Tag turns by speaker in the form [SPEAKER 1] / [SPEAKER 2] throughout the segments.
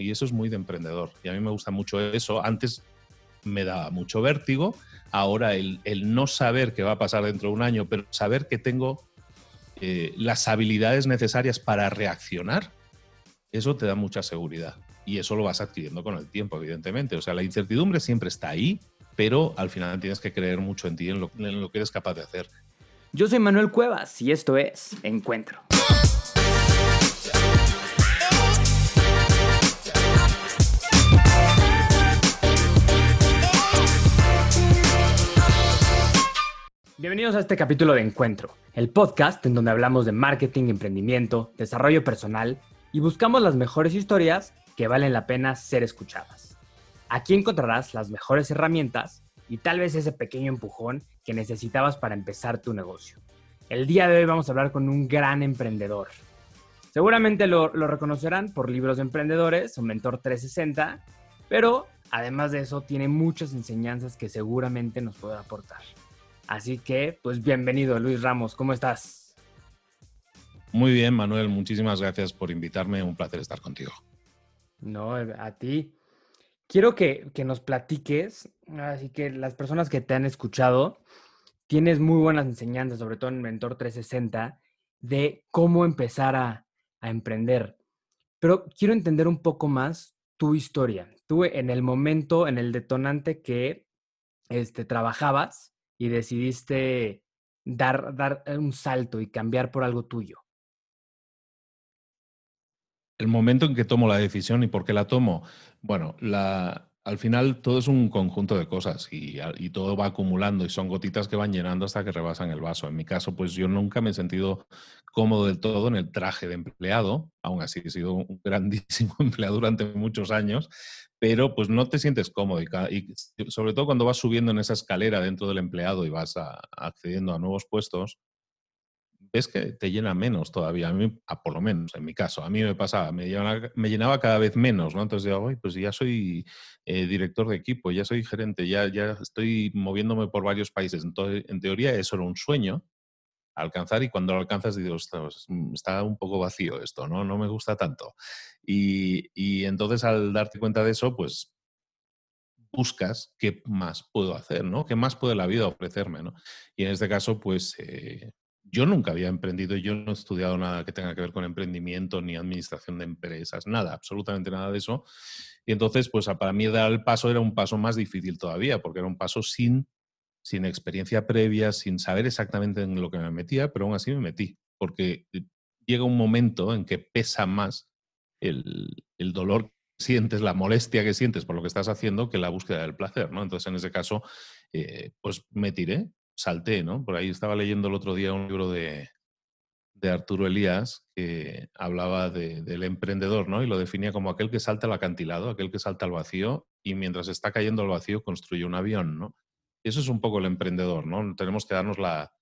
[SPEAKER 1] Y eso es muy de emprendedor. Y a mí me gusta mucho eso. Antes me daba mucho vértigo, ahora el, no saber qué va a pasar dentro de un año, pero saber que tengo eh, las habilidades necesarias para reaccionar, eso te da mucha seguridad. Y eso lo vas adquiriendo con el tiempo, evidentemente. O sea, la incertidumbre siempre está ahí, pero al final tienes que creer mucho en ti, en en lo que eres capaz de hacer.
[SPEAKER 2] Yo soy Manuel Cuevas y esto es Encuentro. Bienvenidos a este capítulo de Encuentro, el podcast en donde hablamos de marketing, emprendimiento, desarrollo personal y buscamos las mejores historias que valen la pena ser escuchadas. Aquí encontrarás las mejores herramientas y tal vez ese pequeño empujón que necesitabas para empezar tu negocio. El día de hoy vamos a hablar con un gran emprendedor. Seguramente lo, reconocerán por libros de emprendedores o Mentor 360, pero además de eso tiene muchas enseñanzas que seguramente nos podrá aportar. Así que, pues bienvenido Luis Ramos, ¿cómo estás?
[SPEAKER 1] Muy bien, Manuel, muchísimas gracias por invitarme, un placer estar contigo.
[SPEAKER 2] No, a ti. Quiero que, que nos platiques, así que las personas que te han escuchado, tienes muy buenas enseñanzas, sobre todo en Mentor 360, de cómo empezar a, emprender. Pero quiero entender un poco más tu historia. Tú en el momento, en el detonante que este, trabajabas y decidiste dar, dar un salto y cambiar por algo tuyo.
[SPEAKER 1] El momento en que tomo la decisión y por qué la tomo. Bueno, al final todo es un conjunto de cosas y, todo va acumulando y son gotitas que van llenando hasta que rebasan el vaso. En mi caso, pues yo nunca me he sentido cómodo del todo en el traje de empleado, aún así he sido un grandísimo empleado durante muchos años, pero pues no te sientes cómodo y, sobre todo cuando vas subiendo en esa escalera dentro del empleado y vas accediendo a nuevos puestos, ves que te llena menos todavía, a por lo menos en mi caso, a mí me pasaba, me llenaba, me llenaba cada vez menos, ¿no? Entonces digo, pues ya soy eh, director de equipo, ya soy gerente, ya, ya estoy moviéndome por varios países. Entonces, en teoría eso era un sueño alcanzar y cuando lo alcanzas dices, mm, está un poco vacío esto, ¿no? No me gusta tanto. Y, y entonces al darte cuenta de eso, pues buscas qué más puedo hacer, ¿no? ¿Qué más puede la vida ofrecerme, ¿no? Y en este caso, pues eh, yo nunca había emprendido, yo no he estudiado nada que tenga que ver con emprendimiento ni administración de empresas, nada, absolutamente nada de eso. Y entonces, pues para mí dar el paso era un paso más difícil todavía, porque era un paso sin, sin experiencia previa, sin saber exactamente en lo que me metía, pero aún así me metí, porque eh, llega un momento en que pesa más el, dolor que sientes, la molestia que sientes por lo que estás haciendo que la búsqueda del placer, ¿no? Entonces, en ese caso, eh, pues me tiré, salté, ¿no? Por ahí estaba leyendo el otro día un libro de, de Arturo Elías que hablaba del emprendedor, ¿no? Y lo definía como aquel que salta al acantilado, aquel que salta al vacío y mientras está cayendo al vacío construye un avión, ¿no? Eso es un poco el emprendedor, ¿no? Tenemos que darnos la,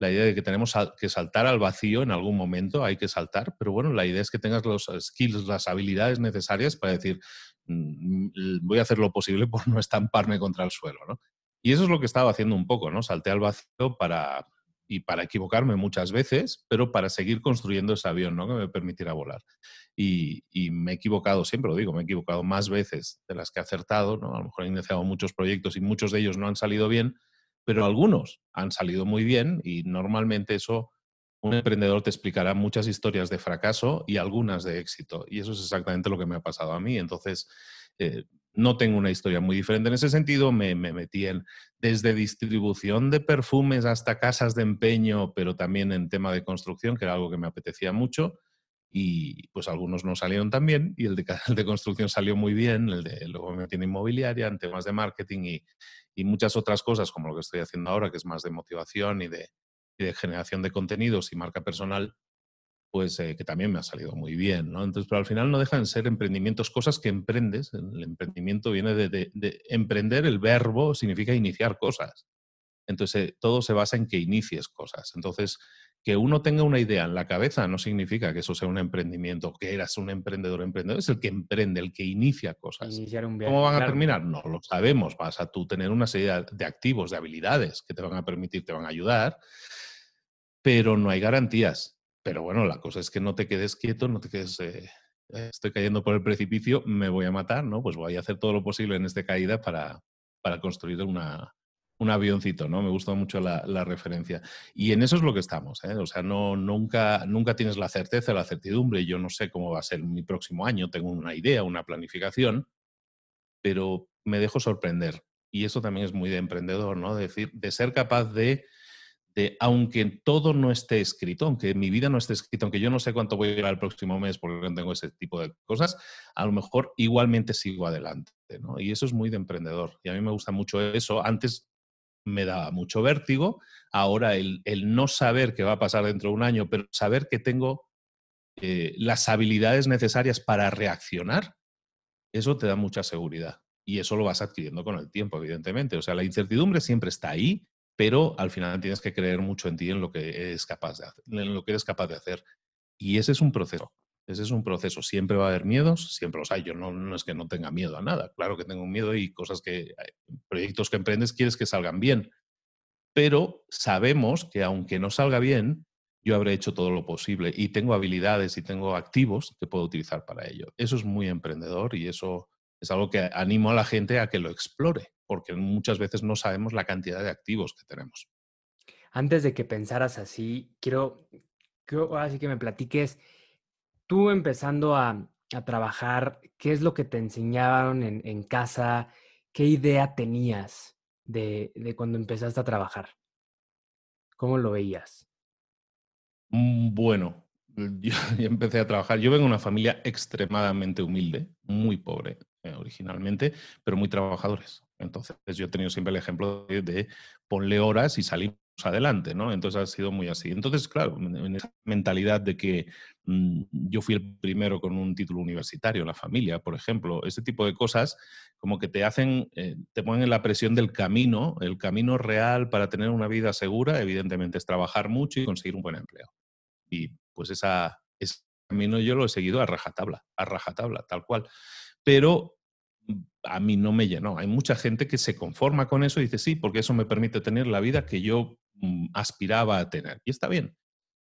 [SPEAKER 1] la idea de que tenemos que saltar al vacío en algún momento, hay que saltar, pero bueno, la idea es que tengas los skills, las habilidades necesarias para decir, mm, mm, voy a hacer lo posible por no estamparme contra el suelo, ¿no? Y eso es lo que estaba haciendo un poco, ¿no? Salté al vacío para, y para equivocarme muchas veces, pero para seguir construyendo ese avión, ¿no? Que me permitiera volar. Y, me he equivocado, siempre lo digo, me he equivocado más veces de las que he acertado, ¿no? A lo mejor he iniciado muchos proyectos y muchos de ellos no han salido bien, pero algunos han salido muy bien y normalmente eso un emprendedor te explicará muchas historias de fracaso y algunas de éxito. Y eso es exactamente lo que me ha pasado a mí. Entonces, eh, no tengo una historia muy diferente en ese sentido. Me, metí en desde distribución de perfumes hasta casas de empeño, pero también en tema de construcción, que era algo que me apetecía mucho. Y pues algunos no salieron tan bien y el de, de construcción salió muy bien, el de luego me en inmobiliaria, en temas de marketing y, muchas otras cosas como lo que estoy haciendo ahora, que es más de motivación y y de generación de contenidos y marca personal, pues eh, que también me ha salido muy bien, ¿no? Entonces, pero al final no dejan de ser emprendimientos, cosas que emprendes. El emprendimiento viene de, emprender, el verbo significa iniciar cosas. Entonces, todo se basa en que inicies cosas. Entonces, que uno tenga una idea en la cabeza no significa que eso sea un emprendimiento, que eras un emprendedor. Emprendedor es el que emprende, el que inicia cosas. ¿Cómo van a terminar? No lo sabemos. Vas a tú tener una serie de activos, de habilidades que te van a permitir, te van a ayudar, pero no hay garantías pero bueno, la cosa es que no te quedes quieto, no te quedes eh, estoy cayendo por el precipicio, me voy a matar, ¿no? Pues voy a hacer todo lo posible en esta caída para, para construir una, un avioncito, ¿no? Me gusta mucho la, referencia. Y en eso es lo que estamos, ¿eh? O sea, no, nunca, nunca tienes la certeza, la certidumbre. Yo no sé cómo va a ser mi próximo año, tengo una idea, una planificación, pero me dejo sorprender. Y eso también es muy de emprendedor, ¿no? De decir, de ser capaz de, aunque todo no esté escrito, aunque mi vida no esté escrita, aunque yo no sé cuánto voy a llevar el próximo mes porque no tengo ese tipo de cosas, a lo mejor igualmente sigo adelante, ¿no? Y eso es muy de emprendedor. Y a mí me gusta mucho eso. Antes me daba mucho vértigo. Ahora el, no saber qué va a pasar dentro de un año, pero saber que tengo eh, las habilidades necesarias para reaccionar, eso te da mucha seguridad. Y eso lo vas adquiriendo con el tiempo, evidentemente. O sea, la incertidumbre siempre está ahí, pero al final tienes que creer mucho en ti, en lo que eres capaz de hacer. Y ese es un proceso. Ese es un proceso. Siempre va a haber miedos, siempre los hay. Yo no, no, es que no tenga miedo a nada. Claro que tengo miedo y cosas que, proyectos que emprendes quieres que salgan bien. Pero sabemos que aunque no salga bien, yo habré hecho todo lo posible y tengo habilidades y tengo activos que puedo utilizar para ello. Eso es muy emprendedor y eso es algo que animo a la gente a que lo explore, porque muchas veces no sabemos la cantidad de activos que tenemos.
[SPEAKER 2] Antes de que pensaras así, quiero, quiero así que me platiques tú empezando a, trabajar, ¿qué es lo que te enseñaron en, casa? ¿Qué idea tenías de, cuando empezaste a trabajar? ¿Cómo lo veías?
[SPEAKER 1] Mm, bueno, yo, empecé a trabajar. Yo vengo de una familia extremadamente humilde, muy pobre eh, originalmente, pero muy trabajadores. Entonces, yo he tenido siempre el ejemplo de, de ponle horas y salimos adelante, ¿no? Entonces ha sido muy así. Entonces, claro, en esa mentalidad de que mm, yo fui el primero con un título universitario la familia, por ejemplo, ese tipo de cosas como que te hacen, eh, te ponen en la presión del camino, el camino real para tener una vida segura, evidentemente es trabajar mucho y conseguir un buen empleo. Y pues esa, ese camino yo lo he seguido a rajatabla, a rajatabla, tal cual. Pero a mí no me llenó. Hay mucha gente que se conforma con eso y dice, sí, porque eso me permite tener la vida que yo mm, aspiraba a tener. Y está bien.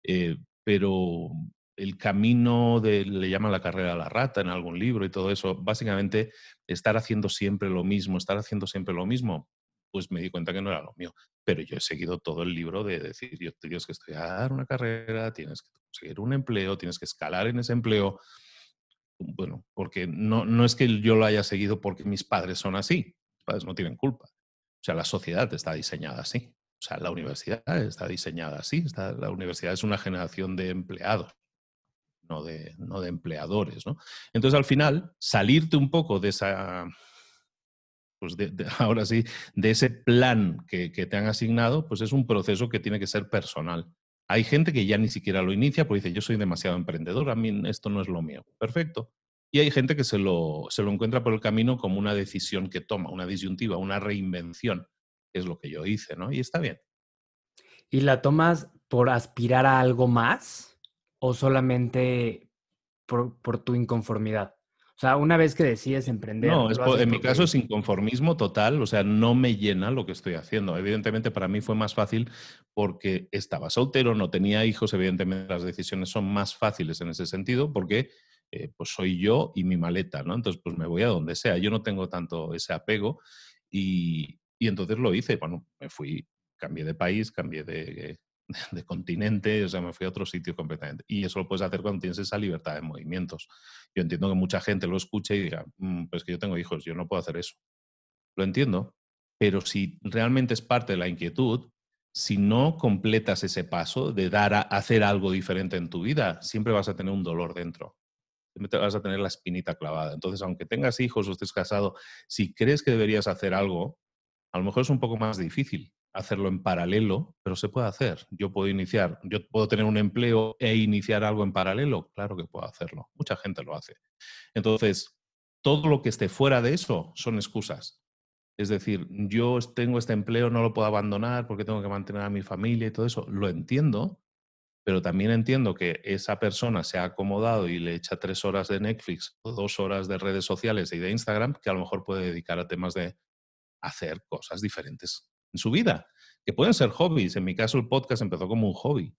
[SPEAKER 1] Eh, pero el camino de, le llaman la carrera a la rata en algún libro y todo eso, básicamente estar haciendo siempre lo mismo, estar haciendo siempre lo mismo, pues me di cuenta que no era lo mío. Pero yo he seguido todo el libro de decir, yo tienes que estudiar una carrera, tienes que conseguir un empleo, tienes que escalar en ese empleo, bueno, porque no, no es que yo lo haya seguido porque mis padres son así, mis padres no tienen culpa. O sea, la sociedad está diseñada así. O sea, la universidad está diseñada así. la universidad es una generación de empleados, no de, no de empleadores. ¿no? Entonces, al final, salirte un poco de esa, pues ahora sí, de ese plan que, que, te han asignado, pues es un proceso que tiene que ser personal. Hay gente que ya ni siquiera lo inicia porque dice, yo soy demasiado emprendedor, a mí esto no es lo mío. Perfecto. Y hay gente que se lo, se lo encuentra por el camino como una decisión que toma, una disyuntiva, una reinvención, que es lo que yo hice, ¿no? Y está bien.
[SPEAKER 2] ¿Y la tomas por aspirar a algo más o solamente por, por tu inconformidad? O sea, una vez que decides emprender.
[SPEAKER 1] No, en mi caso es inconformismo total, o sea, no me llena lo que estoy haciendo. Evidentemente para mí fue más fácil porque estaba soltero, no tenía hijos, evidentemente las decisiones son más fáciles en ese sentido porque eh, pues soy yo y mi maleta, ¿no? Entonces pues me voy a donde sea, yo no tengo tanto ese apego y, y entonces lo hice, bueno, me fui, cambié de país, cambié de, de continente, o sea, me fui a otro sitio completamente. Y eso lo puedes hacer cuando tienes esa libertad de movimientos. Yo entiendo que mucha gente lo escuche y diga, mm, pues que yo tengo hijos, yo no puedo hacer eso. Lo entiendo, pero si realmente es parte de la inquietud, si no completas ese paso de dar a hacer algo diferente en tu vida, siempre vas a tener un dolor dentro. Siempre vas a tener la espinita clavada. Entonces, aunque tengas hijos o estés casado, si crees que deberías hacer algo, a lo mejor es un poco más difícil, hacerlo en paralelo, pero se puede hacer. Yo puedo iniciar, yo puedo tener un empleo e iniciar algo en paralelo, claro que puedo hacerlo. Mucha gente lo hace. Entonces, todo lo que esté fuera de eso son excusas. Es decir, yo tengo este empleo, no lo puedo abandonar porque tengo que mantener a mi familia y todo eso. Lo entiendo, pero también entiendo que esa persona se ha acomodado y le echa tres horas de Netflix dos horas de redes sociales y de Instagram que a lo mejor puede dedicar a temas de hacer cosas diferentes en su vida, que pueden ser hobbies. En mi caso, el podcast empezó como un hobby.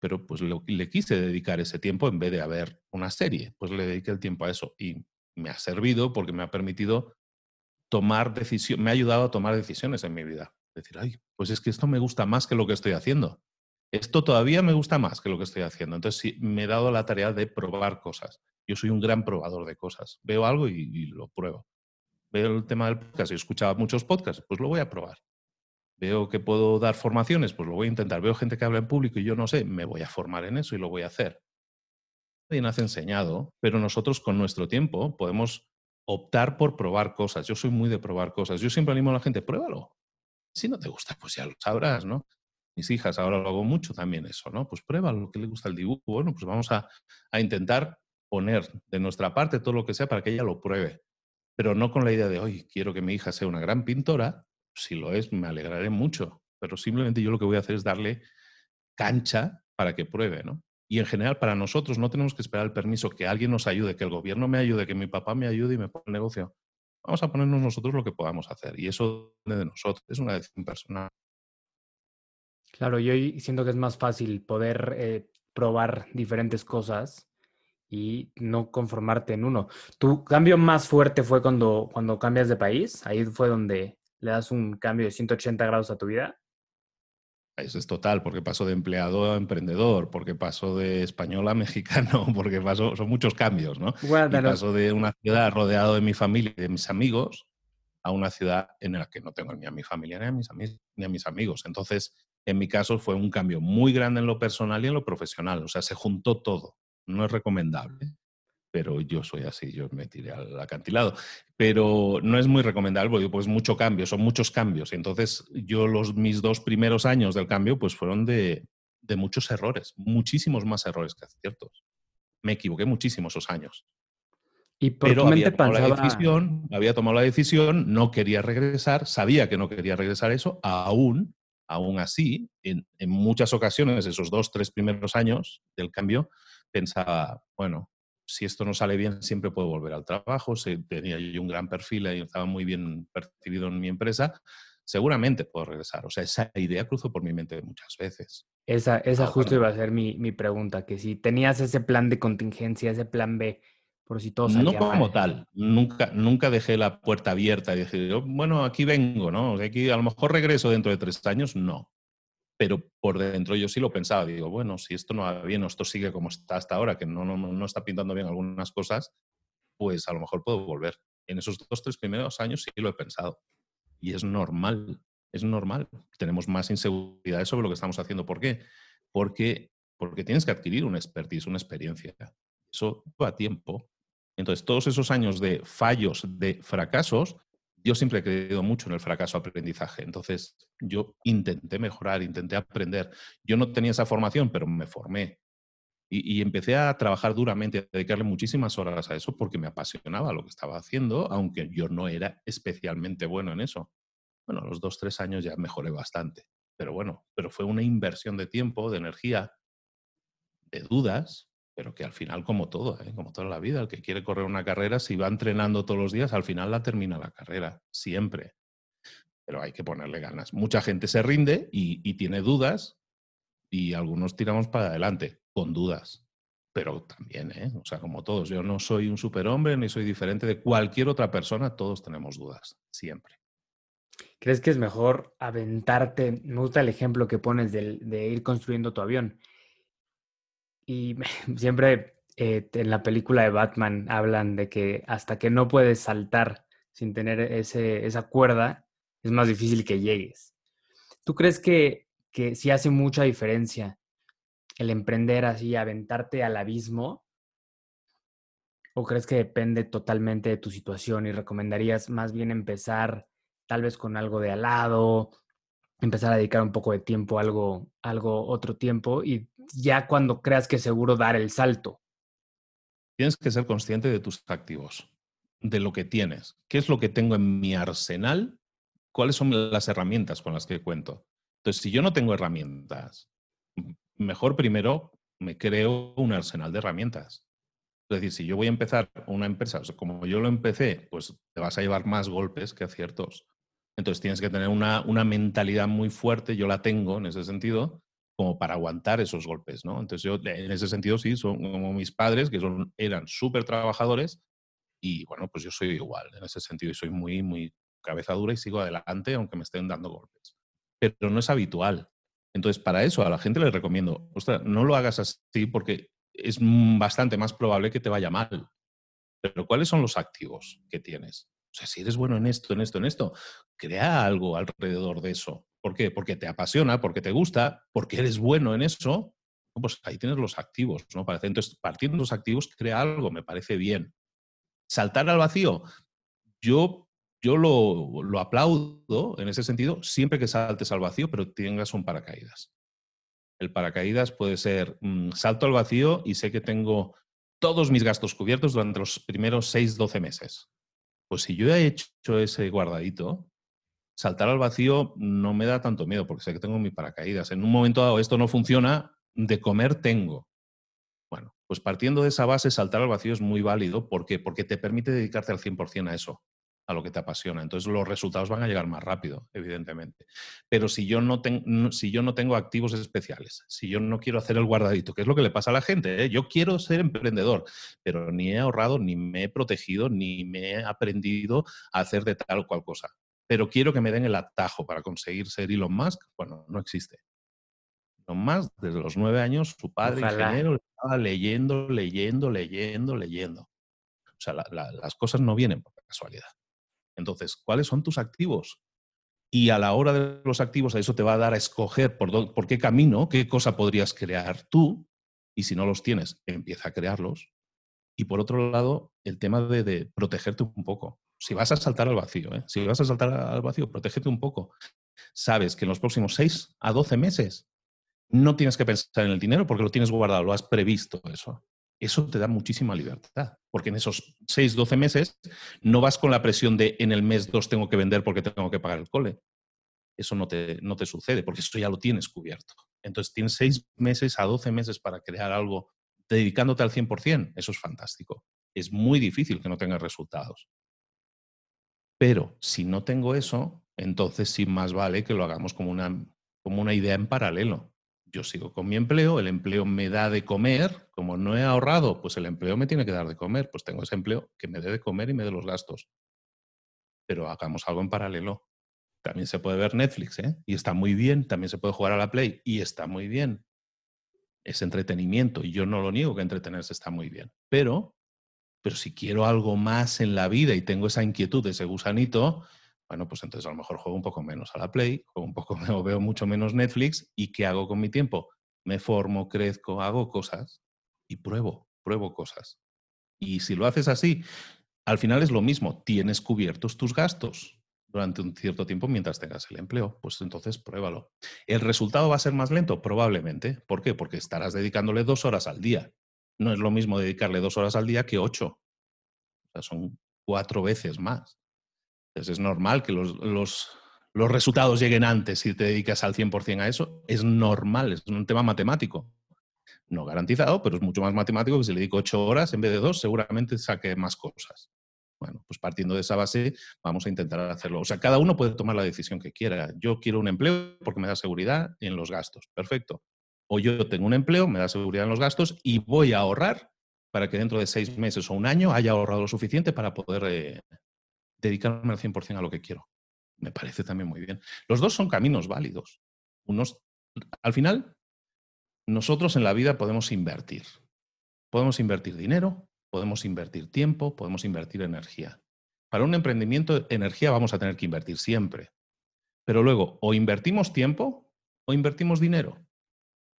[SPEAKER 1] pero pues le quise dedicar ese tiempo en vez de ver una serie, pues le dediqué el tiempo a eso y me ha servido porque me ha permitido tomar decisiones, me ha ayudado a tomar decisiones en mi vida. Decir, ay, pues es que esto me gusta más que lo que estoy haciendo. Esto todavía me gusta más que lo que estoy haciendo. Entonces, sí, me he dado la tarea de probar cosas. Yo soy un gran probador de cosas. Veo algo y, lo pruebo. Veo el tema del podcast y escuchaba muchos podcasts, pues lo voy a probar. Veo que puedo dar formaciones, pues lo voy a intentar. Veo gente que habla en público y yo no sé, me voy a formar en eso y lo voy a hacer. Nadie nos ha enseñado, pero nosotros con nuestro tiempo podemos optar por probar cosas. Yo soy muy de probar cosas. Yo siempre animo a la gente, pruébalo. Si no te gusta, pues ya lo sabrás, ¿no? Mis hijas ahora lo hago mucho también eso, ¿no? Pues pruébalo, que le gusta el dibujo. Bueno, pues vamos a, a intentar poner de nuestra parte todo lo que sea para que ella lo pruebe. Pero no con la idea de, hoy quiero que mi hija sea una gran pintora. Si lo es, me alegraré mucho. Pero simplemente yo lo que voy a hacer es darle cancha para que pruebe, ¿no? Y en general, para nosotros no tenemos que esperar el permiso, que alguien nos ayude, que el gobierno me ayude, que mi papá me ayude y me ponga el negocio. Vamos a ponernos nosotros lo que podamos hacer. Y eso depende de nosotros. Es una decisión personal.
[SPEAKER 2] Claro, yo siento que es más fácil poder eh, probar diferentes cosas y no conformarte en uno. ¿Tu cambio más fuerte fue cuando, cuando cambias de país? Ahí fue donde le das un cambio de 180 grados a tu vida.
[SPEAKER 1] Eso es total, porque pasó de empleado a emprendedor, porque pasó de español a mexicano, porque pasó, son muchos cambios, ¿no? y pasó de una ciudad rodeado de mi familia y de mis amigos a una ciudad en la que no tengo ni a mi familia ni a mis, ni a mis amigos. Entonces, en mi caso fue un cambio muy grande en lo personal y en lo profesional, o sea, se juntó todo. No es recomendable, pero yo soy así, yo me tiré al acantilado. Pero no es muy recomendable porque pues mucho cambio, son muchos cambios. Entonces yo los, mis dos primeros años del cambio pues fueron de, de muchos errores, muchísimos más errores que aciertos. Me equivoqué muchísimo esos años.
[SPEAKER 2] Y pero había tomado,
[SPEAKER 1] la decisión, había tomado la decisión, no quería regresar, sabía que no quería regresar eso, aún, aún así, en, en muchas ocasiones, esos dos, tres primeros años del cambio, pensaba, bueno, si esto no sale bien, siempre puedo volver al trabajo. tenía yo un gran perfil y estaba muy bien percibido en mi empresa. Seguramente puedo regresar. O sea, esa idea cruzó por mi mente muchas veces.
[SPEAKER 2] Esa, esa justo iba a ser mi, mi, pregunta, que si tenías ese plan de contingencia, ese plan B, por si todo salía
[SPEAKER 1] No como tal. Nunca, nunca dejé la puerta abierta y dije, bueno, aquí vengo, ¿no? aquí a lo mejor regreso dentro de tres años. No pero por dentro yo sí lo pensaba, digo, bueno, si esto no va bien o esto sigue como está hasta ahora, que no, no, no está pintando bien algunas cosas, pues a lo mejor puedo volver. En esos dos, tres primeros años sí lo he pensado. Y es normal, es normal. Tenemos más inseguridades sobre lo que estamos haciendo. ¿Por qué? Porque, porque tienes que adquirir una expertise, una experiencia. Eso va a tiempo. Entonces, todos esos años de fallos, de fracasos, yo siempre he creído mucho en el fracaso aprendizaje. Entonces, yo intenté mejorar, intenté aprender. Yo no tenía esa formación, pero me formé. Y, empecé a trabajar duramente, a dedicarle muchísimas horas a eso porque me apasionaba lo que estaba haciendo, aunque yo no era especialmente bueno en eso. Bueno, a los dos, tres años ya mejoré bastante. Pero bueno, pero fue una inversión de tiempo, de energía, de dudas, pero que al final, como todo, ¿eh? como toda la vida, el que quiere correr una carrera, si va entrenando todos los días, al final la termina la carrera, siempre. Pero hay que ponerle ganas. Mucha gente se rinde y, tiene dudas y algunos tiramos para adelante con dudas. Pero también, ¿eh? o sea, como todos, yo no soy un superhombre ni soy diferente de cualquier otra persona, todos tenemos dudas, siempre.
[SPEAKER 2] ¿Crees que es mejor aventarte? Me gusta el ejemplo que pones de ir construyendo tu avión y siempre eh, en la película de Batman hablan de que hasta que no puedes saltar sin tener ese, esa cuerda, es más difícil que llegues. ¿Tú crees que, que sí hace mucha diferencia el emprender así, aventarte al abismo? ¿O crees que depende totalmente de tu situación y recomendarías más bien empezar tal vez con algo de al lado, empezar a dedicar un poco de tiempo a algo, algo otro tiempo y ya cuando creas que seguro dar el salto.
[SPEAKER 1] Tienes que ser consciente de tus activos, de lo que tienes. ¿Qué es lo que tengo en mi arsenal? ¿Cuáles son las herramientas con las que cuento? Entonces, si yo no tengo herramientas, mejor primero me creo un arsenal de herramientas. Es decir, si yo voy a empezar una empresa, como yo lo empecé, pues te vas a llevar más golpes que aciertos. Entonces tienes que tener una, una mentalidad muy fuerte, yo la tengo en ese sentido, como para aguantar esos golpes, ¿no? Entonces yo en ese sentido sí, son como mis padres, que son, eran súper trabajadores y bueno, pues yo soy igual en ese sentido y soy muy, muy cabeza dura y sigo adelante aunque me estén dando golpes. Pero no es habitual. Entonces, para eso a la gente le recomiendo, ostras, no lo hagas así porque es bastante más probable que te vaya mal. Pero ¿cuáles son los activos que tienes? Sea, si eres bueno en esto, en esto, en esto, crea algo alrededor de eso. ¿Por qué? Porque te apasiona, porque te gusta, porque eres bueno en eso. Pues ahí tienes los activos, ¿no? Entonces, partiendo de los activos, crea algo, me parece bien. Saltar al vacío, yo, yo lo, lo aplaudo en ese sentido siempre que saltes al vacío, pero tengas un paracaídas. El paracaídas puede ser mm, salto al vacío y sé que tengo todos mis gastos cubiertos durante los primeros 6, 12 meses. Pues si yo he hecho ese guardadito, saltar al vacío no me da tanto miedo porque sé que tengo mi paracaídas. En un momento dado esto no funciona, de comer tengo. Bueno, pues partiendo de esa base, saltar al vacío es muy válido. ¿Por qué? Porque te permite dedicarte al 100% a eso a lo que te apasiona. Entonces los resultados van a llegar más rápido, evidentemente. Pero si yo no, si yo no tengo activos especiales, si yo no quiero hacer el guardadito, que es lo que le pasa a la gente, ¿eh? yo quiero ser emprendedor, pero ni he ahorrado, ni me he protegido, ni me he aprendido a hacer de tal o cual cosa. Pero quiero que me den el atajo para conseguir ser Elon Musk. Bueno, no existe. Elon Musk, desde los nueve años, su padre ingeniero estaba leyendo, leyendo, leyendo, leyendo. O sea, las cosas no vienen por casualidad. Entonces, ¿cuáles son tus activos? Y a la hora de los activos, a eso te va a dar a escoger por, por qué camino, qué cosa podrías crear tú. Y si no los tienes, empieza a crearlos. Y por otro lado, el tema de, protegerte un poco. Si vas a saltar al vacío, ¿eh? si vas a saltar al vacío, protégete un poco. Sabes que en los próximos 6 a 12 meses no tienes que pensar en el dinero porque lo tienes guardado, lo has previsto eso eso te da muchísima libertad, porque en esos 6, 12 meses no vas con la presión de en el mes 2 tengo que vender porque tengo que pagar el cole. Eso no te, no te sucede, porque eso ya lo tienes cubierto. Entonces tienes 6 meses a 12 meses para crear algo dedicándote al 100%. Eso es fantástico. Es muy difícil que no tengas resultados. Pero si no tengo eso, entonces sí más vale que lo hagamos como una, como una idea en paralelo yo sigo con mi empleo, el empleo me da de comer, como no he ahorrado, pues el empleo me tiene que dar de comer, pues tengo ese empleo que me dé de comer y me dé los gastos. Pero hagamos algo en paralelo. También se puede ver Netflix, ¿eh? Y está muy bien, también se puede jugar a la Play y está muy bien. Es entretenimiento y yo no lo niego que entretenerse está muy bien. Pero, pero si quiero algo más en la vida y tengo esa inquietud, ese gusanito, bueno, pues entonces a lo mejor juego un poco menos a la Play, juego un poco o veo mucho menos Netflix y ¿qué hago con mi tiempo? Me formo, crezco, hago cosas y pruebo, pruebo cosas. Y si lo haces así, al final es lo mismo, tienes cubiertos tus gastos durante un cierto tiempo mientras tengas el empleo, pues entonces pruébalo. ¿El resultado va a ser más lento? Probablemente. ¿Por qué? Porque estarás dedicándole dos horas al día. No es lo mismo dedicarle dos horas al día que ocho. O sea, son cuatro veces más es normal que los, los, resultados lleguen antes si te dedicas al 100% a eso. Es normal, es un tema matemático. No garantizado, pero es mucho más matemático que si le dedico ocho horas en vez de dos, seguramente saque más cosas. Bueno, pues partiendo de esa base, vamos a intentar hacerlo. O sea, cada uno puede tomar la decisión que quiera. Yo quiero un empleo porque me da seguridad en los gastos. Perfecto. O yo tengo un empleo, me da seguridad en los gastos y voy a ahorrar para que dentro de seis meses o un año haya ahorrado lo suficiente para poder eh, dedicarme al 100% a lo que quiero. Me parece también muy bien. Los dos son caminos válidos. Unos, al final, nosotros en la vida podemos invertir. Podemos invertir dinero, podemos invertir tiempo, podemos invertir energía. Para un emprendimiento, energía vamos a tener que invertir siempre. Pero luego, o invertimos tiempo o invertimos dinero.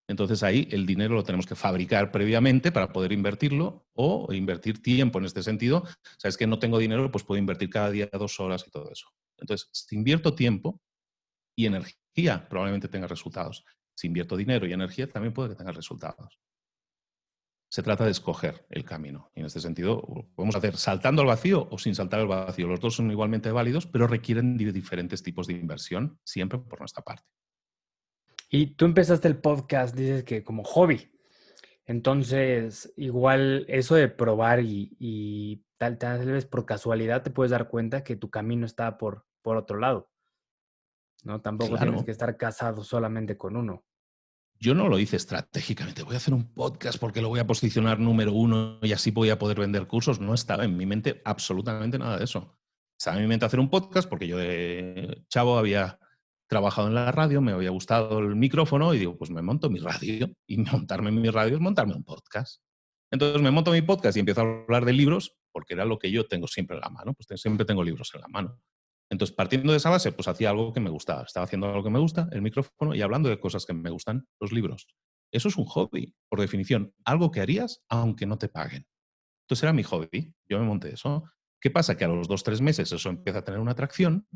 [SPEAKER 1] Entonces ahí el dinero lo tenemos que fabricar previamente para poder invertirlo o invertir tiempo en este sentido. Sabes que no tengo dinero, pues puedo invertir cada día dos horas y todo eso. Entonces, si invierto tiempo y energía, probablemente tenga resultados. Si invierto dinero y energía, también puede que tenga resultados. Se trata de escoger el camino. Y en este sentido, podemos hacer saltando al vacío o sin saltar al vacío. Los dos son igualmente válidos, pero requieren diferentes tipos de inversión, siempre por nuestra parte.
[SPEAKER 2] Y tú empezaste el podcast, dices que como hobby. Entonces, igual eso de probar y, tal, tal vez por casualidad te puedes dar cuenta que tu camino está por, por otro lado. ¿No? Tampoco tienes que estar casado solamente con uno.
[SPEAKER 1] yo no lo hice estratégicamente, voy a hacer un podcast porque lo voy a posicionar número uno y así voy a poder vender cursos. No estaba en mi mente absolutamente nada de eso. Estaba en mi mente hacer un podcast porque yo de chavo había trabajado en la radio, me había gustado el micrófono y digo, pues me monto mi radio. Y montarme mi radio es montarme un podcast. Entonces me monto mi podcast y empiezo a hablar de libros porque era lo que yo tengo siempre en la mano. Pues siempre tengo libros en la mano. Entonces, partiendo de esa base, pues hacía algo que me gustaba. Estaba haciendo algo que me gusta, el micrófono, y hablando de cosas que me gustan, los libros. Eso es un hobby, por definición. Algo que harías aunque no te paguen. Entonces era mi hobby. Yo me monté eso. ¿Qué pasa? Que a los dos, tres meses eso empieza a tener una atracción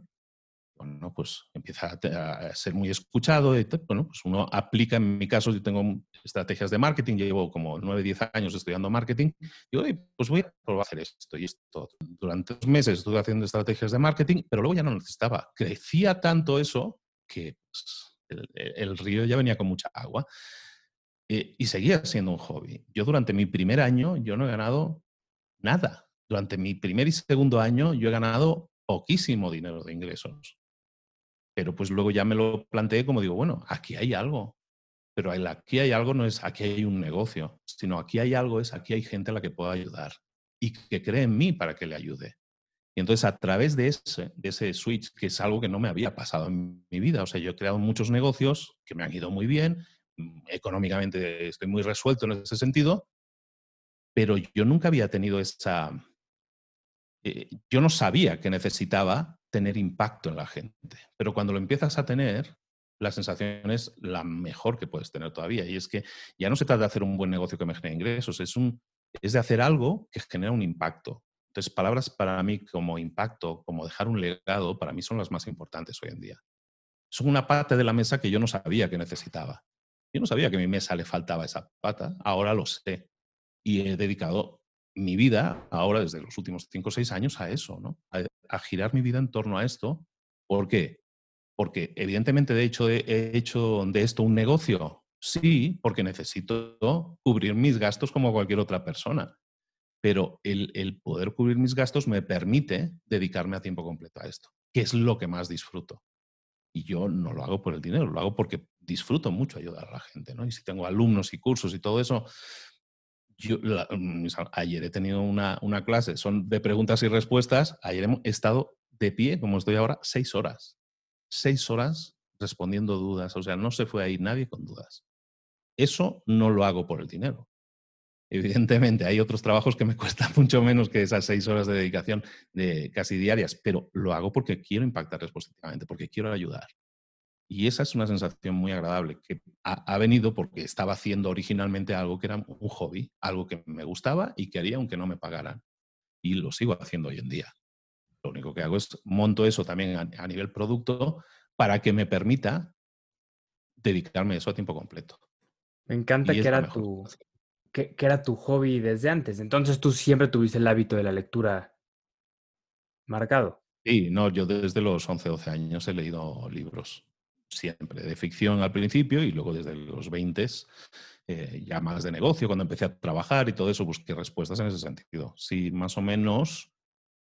[SPEAKER 1] bueno, pues empieza a, ser muy escuchado. Y, bueno, pues uno aplica, en mi caso, yo tengo estrategias de marketing, llevo como 9, 10 años estudiando marketing, digo, pues voy a probar a hacer esto y esto. Durante dos meses estuve haciendo estrategias de marketing, pero luego ya no necesitaba. Crecía tanto eso que pues, el, río ya venía con mucha agua. Eh, y seguía siendo un hobby. Yo durante mi primer año, yo no he ganado nada. Durante mi primer y segundo año, yo he ganado poquísimo dinero de ingresos. Pero pues luego ya me lo planteé como digo, bueno, aquí hay algo. Pero aquí hay algo no es aquí hay un negocio, sino aquí hay algo, es aquí hay gente a la que puedo ayudar y que cree en mí para que le ayude. Y entonces a través de ese, de ese switch, que es algo que no me había pasado en mi vida, o sea, yo he creado muchos negocios que me han ido muy bien, mm, económicamente estoy muy resuelto en ese sentido, pero yo nunca había tenido esa... Eh, yo no sabía que necesitaba tener impacto en la gente. Pero cuando lo empiezas a tener, la sensación es la mejor que puedes tener todavía. Y es que ya no se trata de hacer un buen negocio que me genere ingresos, es, un, es de hacer algo que genera un impacto. Entonces, palabras para mí como impacto, como dejar un legado, para mí son las más importantes hoy en día. Son una pata de la mesa que yo no sabía que necesitaba. Yo no sabía que a mi mesa le faltaba esa pata, ahora lo sé. Y he dedicado mi vida ahora, desde los últimos cinco o seis años, a eso, ¿no? Girar mi vida en torno a esto. ¿Por qué? Porque evidentemente de hecho he hecho de esto un negocio. Sí, porque necesito cubrir mis gastos como cualquier otra persona. Pero el, el poder cubrir mis gastos me permite dedicarme a tiempo completo a esto, que es lo que más disfruto. Y yo no lo hago por el dinero, lo hago porque disfruto mucho ayudar a la gente, ¿no? Y si tengo alumnos y cursos y todo eso, yo, ayer he tenido una, una, clase, son de preguntas y respuestas. Ayer hemos estado de pie, como estoy ahora, seis horas. Seis horas respondiendo dudas. O sea, no se fue ahí nadie con dudas. Eso no lo hago por el dinero. Evidentemente, hay otros trabajos que me cuestan mucho menos que esas seis horas de dedicación de casi diarias, pero lo hago porque quiero impactarles positivamente, porque quiero ayudar. Y esa es una sensación muy agradable que ha, venido porque estaba haciendo originalmente algo que era un hobby, algo que me gustaba y que haría aunque no me pagaran. Y lo sigo haciendo hoy en día. Lo único que hago es monto eso también a, nivel producto para que me permita dedicarme a eso a tiempo completo.
[SPEAKER 2] Me encanta que era, tu, que, que era tu hobby desde antes. Entonces tú siempre tuviste el hábito de la lectura marcado.
[SPEAKER 1] Sí, no, yo desde los 11, 12 años he leído libros siempre, de ficción al principio y luego desde los 20 eh, ya más de negocio, cuando empecé a trabajar y todo eso, busqué respuestas en ese sentido. Sí, más o menos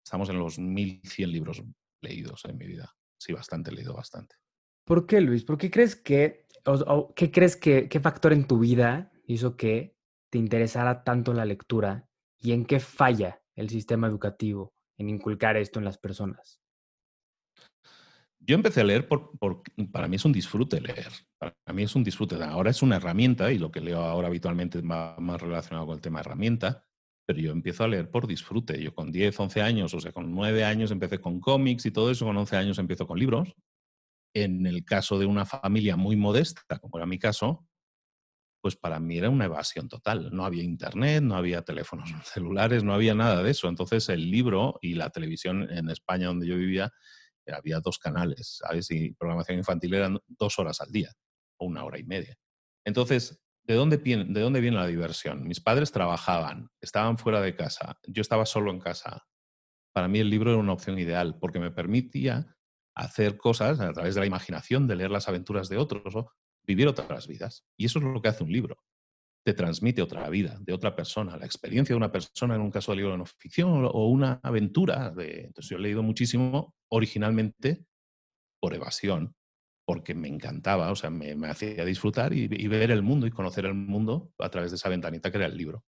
[SPEAKER 1] estamos en los 1100 libros leídos en mi vida. Sí, bastante, leído bastante.
[SPEAKER 2] ¿Por qué, Luis? ¿Por qué crees que, o, qué crees que, qué factor en tu vida hizo que te interesara tanto la lectura y en qué falla el sistema educativo en inculcar esto en las personas?
[SPEAKER 1] Yo empecé a leer por, para mí es un disfrute leer. Para mí es un disfrute. Ahora es una herramienta y lo que leo ahora habitualmente va más relacionado con el tema herramienta, pero yo empiezo a leer por disfrute. Yo con 10, 11 años, o sea, con 9 años empecé con cómics y todo eso, con 11 años empiezo con libros. En el caso de una familia muy modesta, como era mi caso, pues para mí era una evasión total. No había internet, no había teléfonos celulares, no había nada de eso. Entonces el libro y la televisión en España donde yo vivía había dos canales, ¿sabes? Y programación infantil eran dos horas al día o una hora y media. Entonces, ¿de dónde, ¿de dónde viene la diversión? Mis padres trabajaban, estaban fuera de casa, yo estaba solo en casa. Para mí el libro era una opción ideal porque me permitía hacer cosas a través de la imaginación, de leer las aventuras de otros o vivir otras vidas. Y eso es lo que hace un libro te transmite otra vida, de otra persona, la experiencia de una persona en un caso de libro de no ficción o una aventura. De, entonces yo he leído muchísimo originalmente por evasión, porque me encantaba, o sea, me, hacía disfrutar y, ver el mundo y conocer el mundo a través de esa ventanita que era el libro.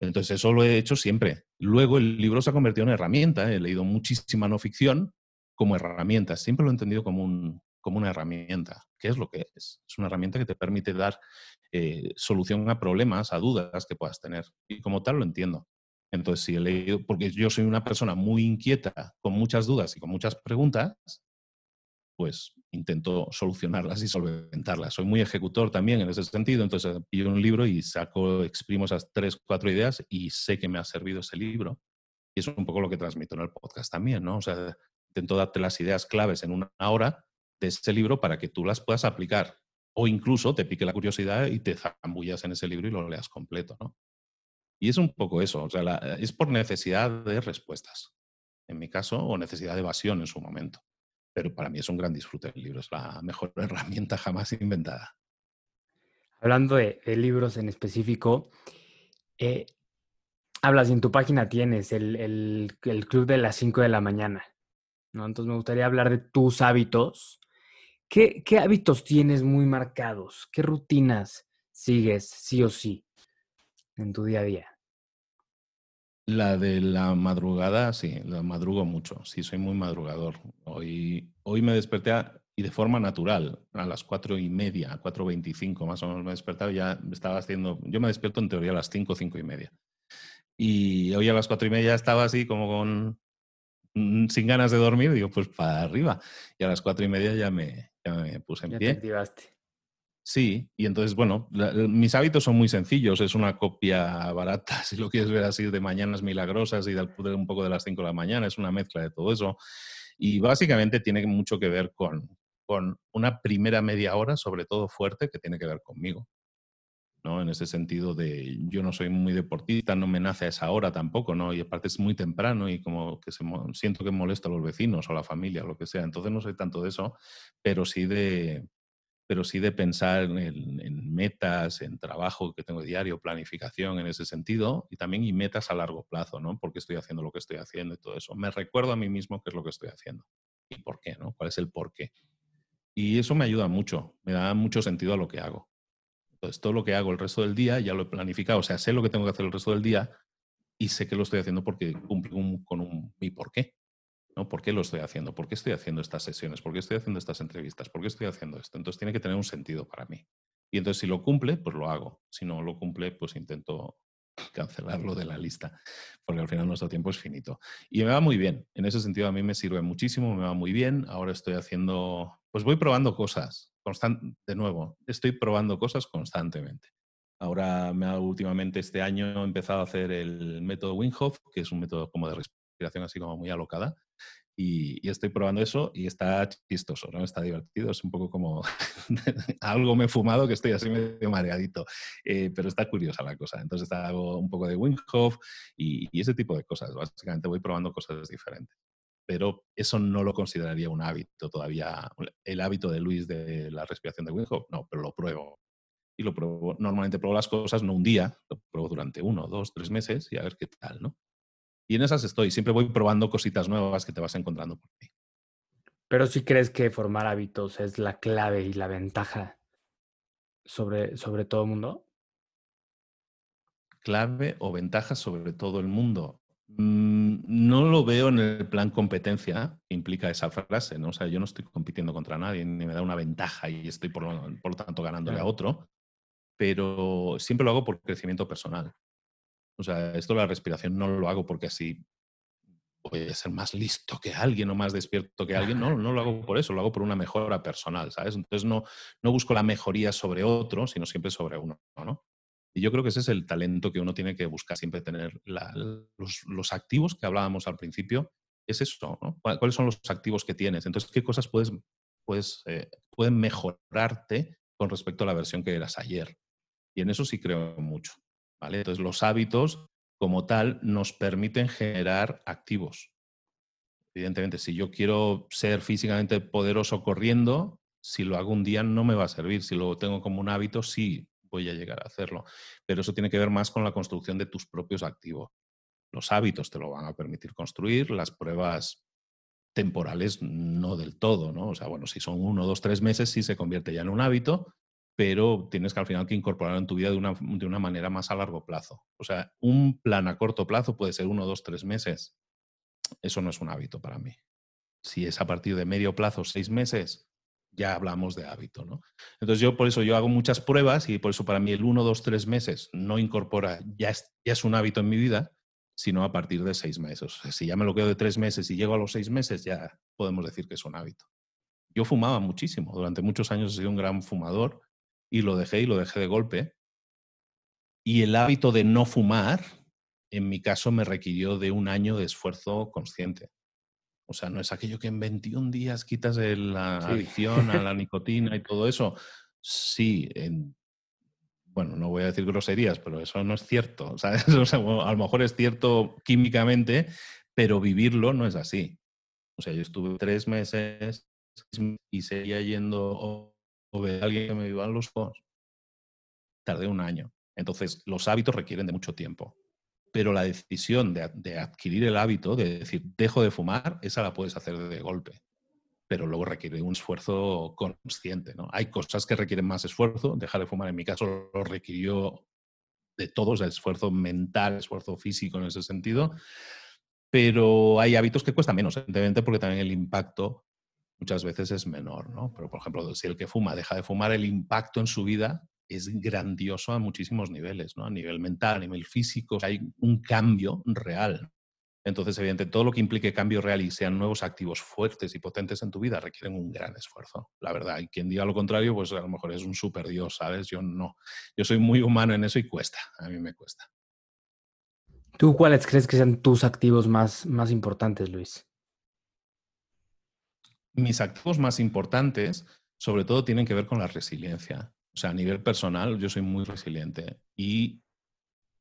[SPEAKER 1] Entonces, eso lo he hecho siempre. Luego el libro se ha convertido en herramienta. He leído muchísima no ficción como herramienta. Siempre lo he entendido como, un, como una herramienta. ¿Qué es lo que es? Es una herramienta que te permite dar eh, solución a problemas, a dudas que puedas tener. Y como tal lo entiendo. Entonces, si he leído, porque yo soy una persona muy inquieta, con muchas dudas y con muchas preguntas, pues intento solucionarlas y solventarlas. Soy muy ejecutor también en ese sentido, entonces pillo un libro y saco, exprimo esas tres, cuatro ideas y sé que me ha servido ese libro. Y es un poco lo que transmito en el podcast también, ¿no? O sea, intento darte las ideas claves en una hora de ese libro para que tú las puedas aplicar. O incluso te pique la curiosidad y te zambullas en ese libro y lo leas completo, ¿no? Y es un poco eso, o sea, es por necesidad de respuestas, en mi caso, o necesidad de evasión en su momento pero para mí es un gran disfrute el libro, es la mejor herramienta jamás inventada.
[SPEAKER 2] Hablando de, libros en específico, eh, hablas y en tu página tienes el, club de las 5 de la mañana, ¿no? Entonces me gustaría hablar de tus hábitos. ¿Qué, ¿Qué hábitos tienes muy marcados? ¿Qué rutinas sigues sí o sí en tu día a día?
[SPEAKER 1] La de la madrugada, sí, la madrugo mucho. Sí, soy muy madrugador. Hoy, hoy me desperté y de forma natural, a las cuatro y media, cuatro veinticinco más o menos me he despertado. Ya estaba haciendo, yo me despierto en teoría a las cinco, cinco y media. Y hoy a las cuatro y media estaba así como con, mm, sin ganas de dormir, digo, pues para arriba. Y a las cuatro y media ya me, me puse en
[SPEAKER 2] ya
[SPEAKER 1] pie.
[SPEAKER 2] Te activaste.
[SPEAKER 1] Sí, y entonces, bueno, mis hábitos son muy sencillos. Es una copia barata, si lo quieres ver así, de mañanas milagrosas y de un poco de las 5 de la mañana. Es una mezcla de todo eso. Y básicamente tiene mucho que ver con, con una primera media hora, sobre todo fuerte, que tiene que ver conmigo. ¿No? En ese sentido de yo no soy muy deportista, no me nace a esa hora tampoco, ¿no? Y aparte es muy temprano y como que se, siento que molesto a los vecinos o a la familia o lo que sea. Entonces no soy tanto de eso, pero sí de, pero sí de pensar en, metas, en trabajo que tengo diario, planificación en ese sentido, y también y metas a largo plazo, ¿no? ¿Por qué estoy haciendo lo que estoy haciendo y todo eso? Me recuerdo a mí mismo qué es lo que estoy haciendo y por qué, ¿no? ¿Cuál es el por qué? Y eso me ayuda mucho, me da mucho sentido a lo que hago. Entonces, todo lo que hago el resto del día ya lo he planificado, o sea, sé lo que tengo que hacer el resto del día y sé que lo estoy haciendo porque cumple con un mi por qué. ¿no? ¿Por qué lo estoy haciendo? ¿Por qué estoy haciendo estas sesiones? ¿Por qué estoy haciendo estas entrevistas? ¿Por qué estoy haciendo esto? Entonces tiene que tener un sentido para mí. Y entonces si lo cumple, pues lo hago. Si no lo cumple, pues intento cancelarlo de la lista, porque al final nuestro tiempo es finito. Y me va muy bien. En ese sentido a mí me sirve muchísimo, me va muy bien. Ahora estoy haciendo, pues voy probando cosas, de nuevo, estoy probando cosas constantemente. Ahora, últimamente este año he empezado a hacer el método Winghoff, que es un método como de respiración así como muy alocada, y, estoy probando eso y está chistoso, ¿no? Está divertido, es un poco como algo me he fumado que estoy así medio mareadito, eh, pero está curiosa la cosa. Entonces hago un poco de Wim y, y, ese tipo de cosas. Básicamente voy probando cosas diferentes. Pero eso no lo consideraría un hábito todavía. El hábito de Luis de la respiración de Wim no, pero lo pruebo. Y lo pruebo, normalmente pruebo las cosas no un día, lo pruebo durante uno, dos, tres meses y a ver qué tal, ¿no? Y en esas estoy, siempre voy probando cositas nuevas que te vas encontrando por ahí.
[SPEAKER 2] Pero si crees que formar hábitos es la clave y la ventaja sobre, sobre todo el mundo.
[SPEAKER 1] Clave o ventaja sobre todo el mundo. Mm, no lo veo en el plan competencia que implica esa frase, ¿no? O sea, yo no estoy compitiendo contra nadie, ni me da una ventaja y estoy por lo, por lo tanto ganándole a otro, pero siempre lo hago por crecimiento personal. O sea, esto de la respiración no lo hago porque así voy a ser más listo que alguien o más despierto que alguien. No, no lo hago por eso, lo hago por una mejora personal, ¿sabes? Entonces no, no busco la mejoría sobre otro, sino siempre sobre uno, ¿no? Y yo creo que ese es el talento que uno tiene que buscar siempre tener. los, activos que hablábamos al principio, es eso, ¿no? ¿Cuáles son los activos que tienes? Entonces, ¿qué cosas puedes, puedes, eh, pueden mejorarte con respecto a la versión que eras ayer? Y en eso sí creo mucho. Entonces, los hábitos como tal nos permiten generar activos. Evidentemente, si yo quiero ser físicamente poderoso corriendo, si lo hago un día no me va a servir. Si lo tengo como un hábito, sí voy a llegar a hacerlo. Pero eso tiene que ver más con la construcción de tus propios activos. Los hábitos te lo van a permitir construir, las pruebas temporales no del todo, ¿no? O sea, bueno, si son uno, dos, tres meses, sí se convierte ya en un hábito, pero tienes que al final que incorporarlo en tu vida de una, de una manera más a largo plazo. O sea, un plan a corto plazo puede ser uno, dos, tres meses. Eso no es un hábito para mí. Si es a partir de medio plazo, seis meses, ya hablamos de hábito, ¿no? Entonces yo por eso yo hago muchas pruebas y por eso para mí el uno, dos, tres meses no incorpora, ya es, ya es un hábito en mi vida, sino a partir de seis meses. si ya me lo quedo de tres meses y llego a los seis meses, ya podemos decir que es un hábito. Yo fumaba muchísimo, durante muchos años he sido un gran fumador y lo dejé y lo dejé de golpe. Y el hábito de no fumar, en mi caso, me requirió de un año de esfuerzo consciente. O sea, no es aquello que en 21 días quitas la adicción a la nicotina y todo eso. Sí, en bueno, no voy a decir groserías, pero eso no es cierto. ¿sabes? a lo mejor es cierto químicamente, pero vivirlo no es así. O sea, yo estuve tres meses y seguía yendo o ver a alguien que me viva los ojos. Tardé un año. Entonces, los hábitos requieren de mucho tiempo. Pero la decisión de, adquirir el hábito, de decir, dejo de fumar, esa la puedes hacer de golpe pero luego requiere un esfuerzo consciente. ¿no? Hay cosas que requieren más esfuerzo. Dejar de fumar, en mi caso, lo requirió de todos, el esfuerzo mental, esfuerzo físico en ese sentido. Pero hay hábitos que cuestan menos, evidentemente, porque también el impacto muchas veces es menor. ¿no? Pero, por ejemplo, si el que fuma deja de fumar, el impacto en su vida es grandioso a muchísimos niveles, ¿no? a nivel mental, a nivel físico. Hay un cambio real. Entonces, evidentemente, todo lo que implique cambio real y sean nuevos activos fuertes y potentes en tu vida requieren un gran esfuerzo, la verdad. Y quien diga lo contrario, pues a lo mejor es un super dios, ¿sabes? Yo no. Yo soy muy humano en eso y cuesta, a mí me cuesta.
[SPEAKER 2] ¿Tú cuáles crees que sean tus activos más, más importantes, Luis?
[SPEAKER 1] Mis activos más importantes, sobre todo, tienen que ver con la resiliencia. O sea, a nivel personal, yo soy muy resiliente y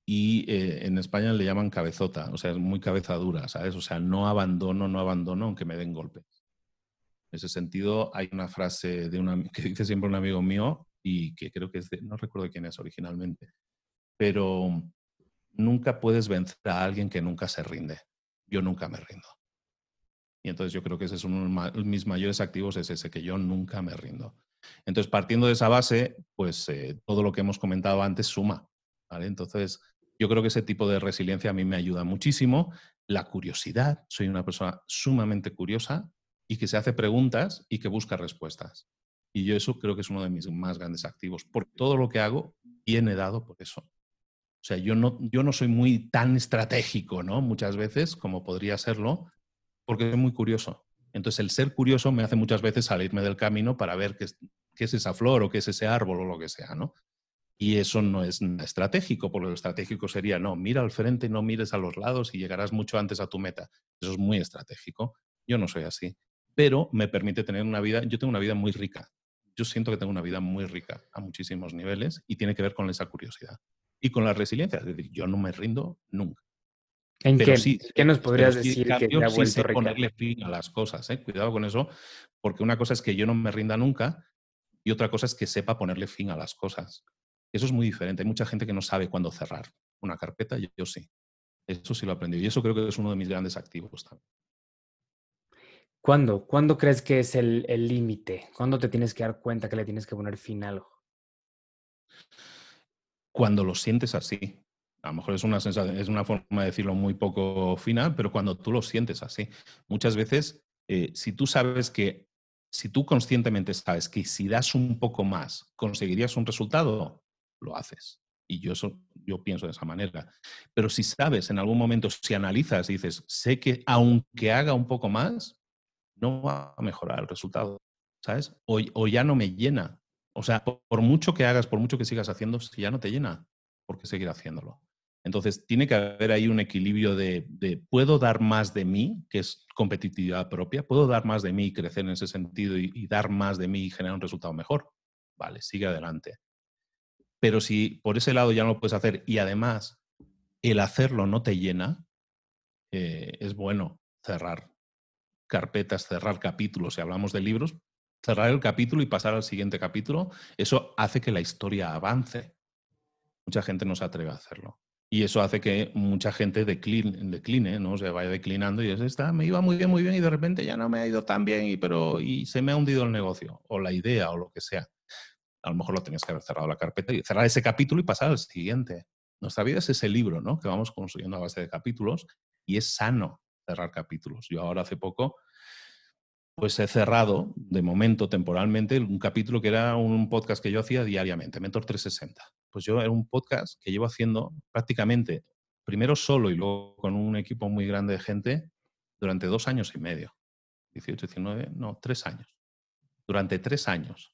[SPEAKER 1] y eh, en España le llaman cabezota, o sea, es muy cabeza dura, ¿sabes? O sea, no abandono, no abandono aunque me den golpes. En ese sentido, hay una frase de una, que dice siempre un amigo mío y que creo que es de, no recuerdo quién es originalmente, pero nunca puedes vencer a alguien que nunca se rinde. Yo nunca me rindo. Y entonces yo creo que ese es uno de mis mayores activos, es ese, que yo nunca me rindo. Entonces, partiendo de esa base, pues eh, todo lo que hemos comentado antes suma. ¿vale? Entonces, yo creo que ese tipo de resiliencia a mí me ayuda muchísimo. La curiosidad, soy una persona sumamente curiosa y que se hace preguntas y que busca respuestas. Y yo eso creo que es uno de mis más grandes activos, porque todo lo que hago viene dado por eso. O sea, yo no, yo no soy muy tan estratégico, ¿no? Muchas veces, como podría serlo, porque soy muy curioso. Entonces, el ser curioso me hace muchas veces salirme del camino para ver qué es, esa flor o qué es ese árbol o lo que sea, ¿no? Y eso no es estratégico, porque lo estratégico sería, no, mira al frente, no mires a los lados y llegarás mucho antes a tu meta. Eso es muy estratégico. Yo no soy así, pero me permite tener una vida, yo tengo una vida muy rica. Yo siento que tengo una vida muy rica a muchísimos niveles y tiene que ver con esa curiosidad y con la resiliencia. Es decir, yo no me rindo nunca.
[SPEAKER 2] ¿En qué, ¿qué nos podrías decir que te ha vuelto
[SPEAKER 1] sí ponerle fin a las cosas? ¿eh? Cuidado con eso, porque una cosa es que yo no me rinda nunca y otra cosa es que sepa ponerle fin a las cosas. Eso es muy diferente. Hay mucha gente que no sabe cuándo cerrar una carpeta, yo, yo sí. Eso sí lo aprendí y eso creo que es uno de mis grandes activos también.
[SPEAKER 2] ¿Cuándo? ¿Cuándo crees que es el límite? ¿Cuándo te tienes que dar cuenta que le tienes que poner fin a algo?
[SPEAKER 1] Cuando lo sientes así. A lo mejor es una sensación, es una forma de decirlo muy poco fina, pero cuando tú lo sientes así. Muchas veces, eh, si tú sabes que, si tú conscientemente sabes que si das un poco más, conseguirías un resultado, lo haces. Y yo, eso, yo pienso de esa manera. Pero si sabes en algún momento, si analizas y dices, sé que aunque haga un poco más, no va a mejorar el resultado, ¿sabes? O, ya no me llena. O sea, por, mucho que hagas, por mucho que sigas haciendo, si ya no te llena, ¿por qué seguir haciéndolo? Entonces, tiene que haber ahí un equilibrio de, puedo dar más de mí, que es competitividad propia, puedo dar más de mí y crecer en ese sentido y, y dar más de mí y generar un resultado mejor. Vale, sigue adelante. Pero si por ese lado ya no lo puedes hacer y además el hacerlo no te llena, eh, es bueno cerrar carpetas, cerrar capítulos. Si hablamos de libros, cerrar el capítulo y pasar al siguiente capítulo, eso hace que la historia avance. Mucha gente no se atreve a hacerlo. Y eso hace que mucha gente decline, decline ¿no? Se vaya declinando y es, está, me iba muy bien, muy bien y de repente ya no me ha ido tan bien y, pero, y se me ha hundido el negocio o la idea o lo que sea. A lo mejor lo tenías que haber cerrado la carpeta y cerrar ese capítulo y pasar al siguiente. Nuestra vida es ese libro, ¿no? Que vamos construyendo a base de capítulos y es sano cerrar capítulos. Yo ahora hace poco pues he cerrado de momento temporalmente un capítulo que era un podcast que yo hacía diariamente, Mentor 360. Pues yo era un podcast que llevo haciendo prácticamente, primero solo y luego con un equipo muy grande de gente, durante dos años y medio. 18, 19, no, tres años. Durante tres años,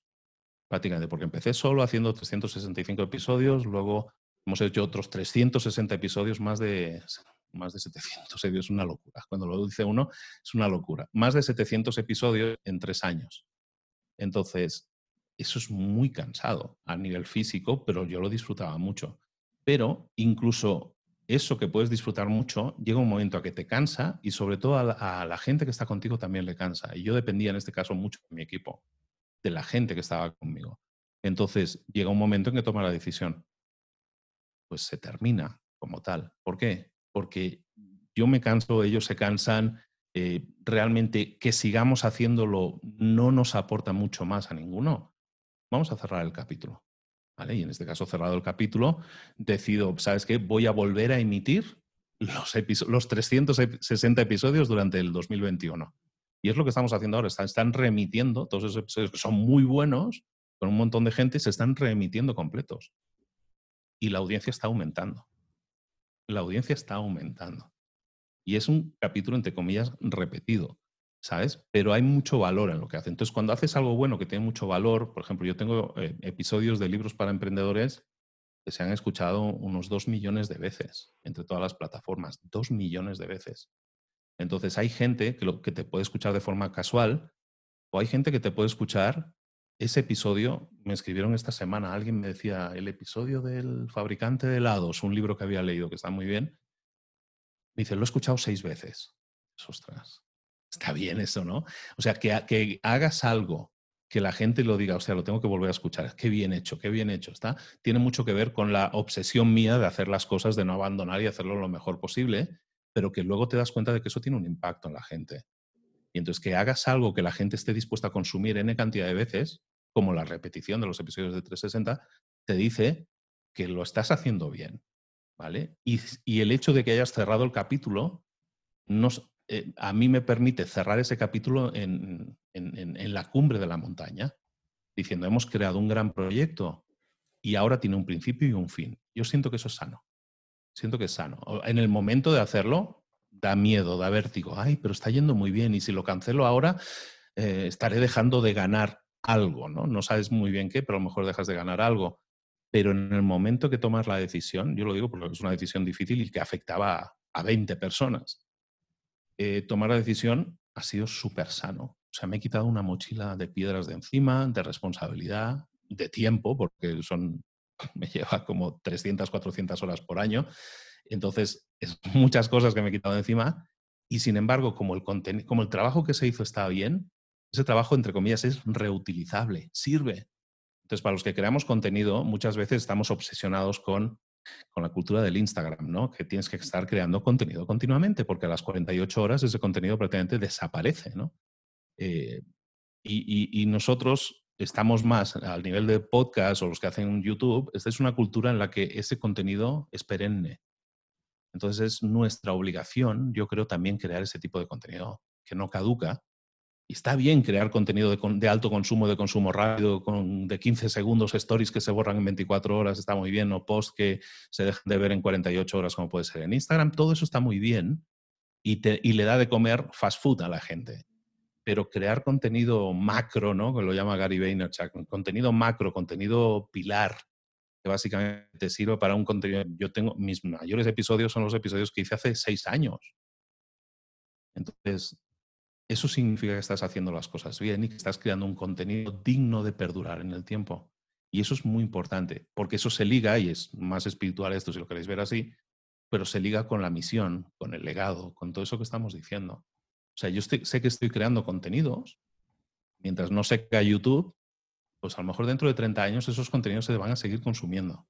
[SPEAKER 1] prácticamente, porque empecé solo haciendo 365 episodios, luego hemos hecho otros 360 episodios, más de más de 700, es una locura. Cuando lo dice uno, es una locura. Más de 700 episodios en tres años. Entonces, eso es muy cansado a nivel físico, pero yo lo disfrutaba mucho. Pero incluso eso que puedes disfrutar mucho, llega un momento a que te cansa y sobre todo a la, a la, gente que está contigo también le cansa. Y yo dependía en este caso mucho de mi equipo, de la gente que estaba conmigo. Entonces llega un momento en que toma la decisión. Pues se termina como tal. ¿Por qué? Porque yo me canso, ellos se cansan, eh, realmente que sigamos haciéndolo no nos aporta mucho más a ninguno. Vamos a cerrar el capítulo. Y en este caso, cerrado el capítulo, decido, ¿sabes qué? Voy a volver a emitir los, los 360 episodios durante el 2021. Y es lo que estamos haciendo ahora. Están, están remitiendo todos esos episodios que son muy buenos, con un montón de gente, se están remitiendo completos. Y la audiencia está aumentando la audiencia está aumentando. Y es un capítulo, entre comillas, repetido, ¿sabes? Pero hay mucho valor en lo que hace. Entonces, cuando haces algo bueno que tiene mucho valor, por ejemplo, yo tengo eh, episodios de libros para emprendedores que se han escuchado unos dos millones de veces entre todas las plataformas, dos millones de veces. Entonces, hay gente que, lo, que te puede escuchar de forma casual o hay gente que te puede escuchar ese episodio, me escribieron esta semana, alguien me decía, el episodio del fabricante de helados, un libro que había leído que está muy bien. Me dice, lo he escuchado seis veces. Ostras, está bien eso, ¿no? O sea, que, que hagas algo que la gente lo diga, o sea, lo tengo que volver a escuchar. Qué bien hecho, qué bien hecho está. Tiene mucho que ver con la obsesión mía de hacer las cosas, de no abandonar y hacerlo lo mejor posible, pero que luego te das cuenta de que eso tiene un impacto en la gente. Y entonces que hagas algo que la gente esté dispuesta a consumir N cantidad de veces, como la repetición de los episodios de 360, te dice que lo estás haciendo bien. ¿Vale? Y, el hecho de que hayas cerrado el capítulo nos, eh, a mí me permite cerrar ese capítulo en, en, la cumbre de la montaña, diciendo, hemos creado un gran proyecto y ahora tiene un principio y un fin. Yo siento que eso es sano. Siento que es sano. En el momento de hacerlo, da miedo, da vértigo. Ay, pero está yendo muy bien y si lo cancelo ahora, eh, estaré dejando de ganar algo, ¿no? No sabes muy bien qué, pero a lo mejor dejas de ganar algo. Pero en el momento que tomas la decisión, yo lo digo porque es una decisión difícil y que afectaba a, 20 personas, eh, tomar la decisión ha sido súper sano. O sea, me he quitado una mochila de piedras de encima, de responsabilidad, de tiempo, porque son, me lleva como 300, 400 horas por año. Entonces, es muchas cosas que me he quitado de encima. Y sin embargo, como el, como el trabajo que se hizo está bien, ese trabajo, entre comillas, es reutilizable, sirve. Entonces, para los que creamos contenido, muchas veces estamos obsesionados con, con la cultura del Instagram, ¿no? Que tienes que estar creando contenido continuamente, porque a las 48 horas ese contenido prácticamente desaparece, ¿no? Eh, y, y, nosotros estamos más al nivel de podcast o los que hacen YouTube, esta es una cultura en la que ese contenido es perenne. Entonces es nuestra obligación, yo creo, también crear ese tipo de contenido que no caduca y está bien crear contenido de, alto consumo, de consumo rápido, con, de 15 segundos, stories que se borran en 24 horas, está muy bien, o posts que se dejan de ver en 48 horas, como puede ser en Instagram. Todo eso está muy bien y, y le da de comer fast food a la gente. Pero crear contenido macro, ¿no? Que lo llama Gary Vaynerchuk, contenido macro, contenido pilar, que básicamente sirve para un contenido. Yo tengo mis mayores episodios son los episodios que hice hace seis años. Entonces, eso significa que estás haciendo las cosas bien y que estás creando un contenido digno de perdurar en el tiempo. Y eso es muy importante, porque eso se liga, y es más espiritual esto si lo queréis ver así, pero se liga con la misión, con el legado, con todo eso que estamos diciendo. O sea, yo sé que estoy creando contenidos, mientras no se cae YouTube, pues a lo mejor dentro de 30 años esos contenidos se van a seguir consumiendo.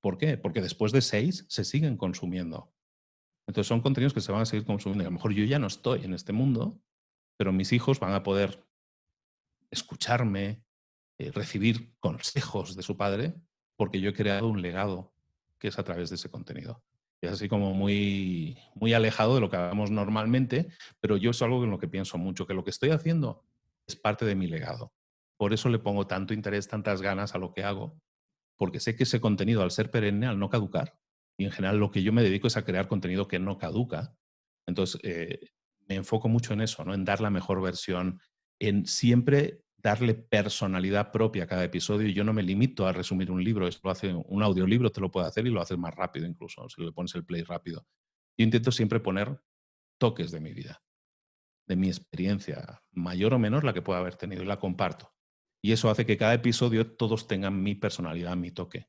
[SPEAKER 1] ¿Por qué? Porque después de seis se siguen consumiendo. Entonces son contenidos que se van a seguir consumiendo. a lo mejor yo ya no estoy en este mundo, pero mis hijos van a poder escucharme, eh, recibir consejos de su padre, porque yo he creado un legado que es a través de ese contenido. Es así como muy, muy alejado de lo que hagamos normalmente, pero yo es algo en lo que pienso mucho, que lo que estoy haciendo es parte de mi legado. Por eso le pongo tanto interés, tantas ganas a lo que hago, porque sé que ese contenido, al ser perenne, al no caducar, y en general lo que yo me dedico es a crear contenido que no caduca, entonces eh, me enfoco mucho en eso, ¿no? en dar la mejor versión, en siempre darle personalidad propia a cada episodio. Yo no me limito a resumir un libro, esto lo hace un audiolibro, te lo puede hacer y lo haces más rápido incluso, si le pones el play rápido. Yo intento siempre poner toques de mi vida, de mi experiencia, mayor o menor la que pueda haber tenido, y la comparto. Y eso hace que cada episodio todos tengan mi personalidad, mi toque.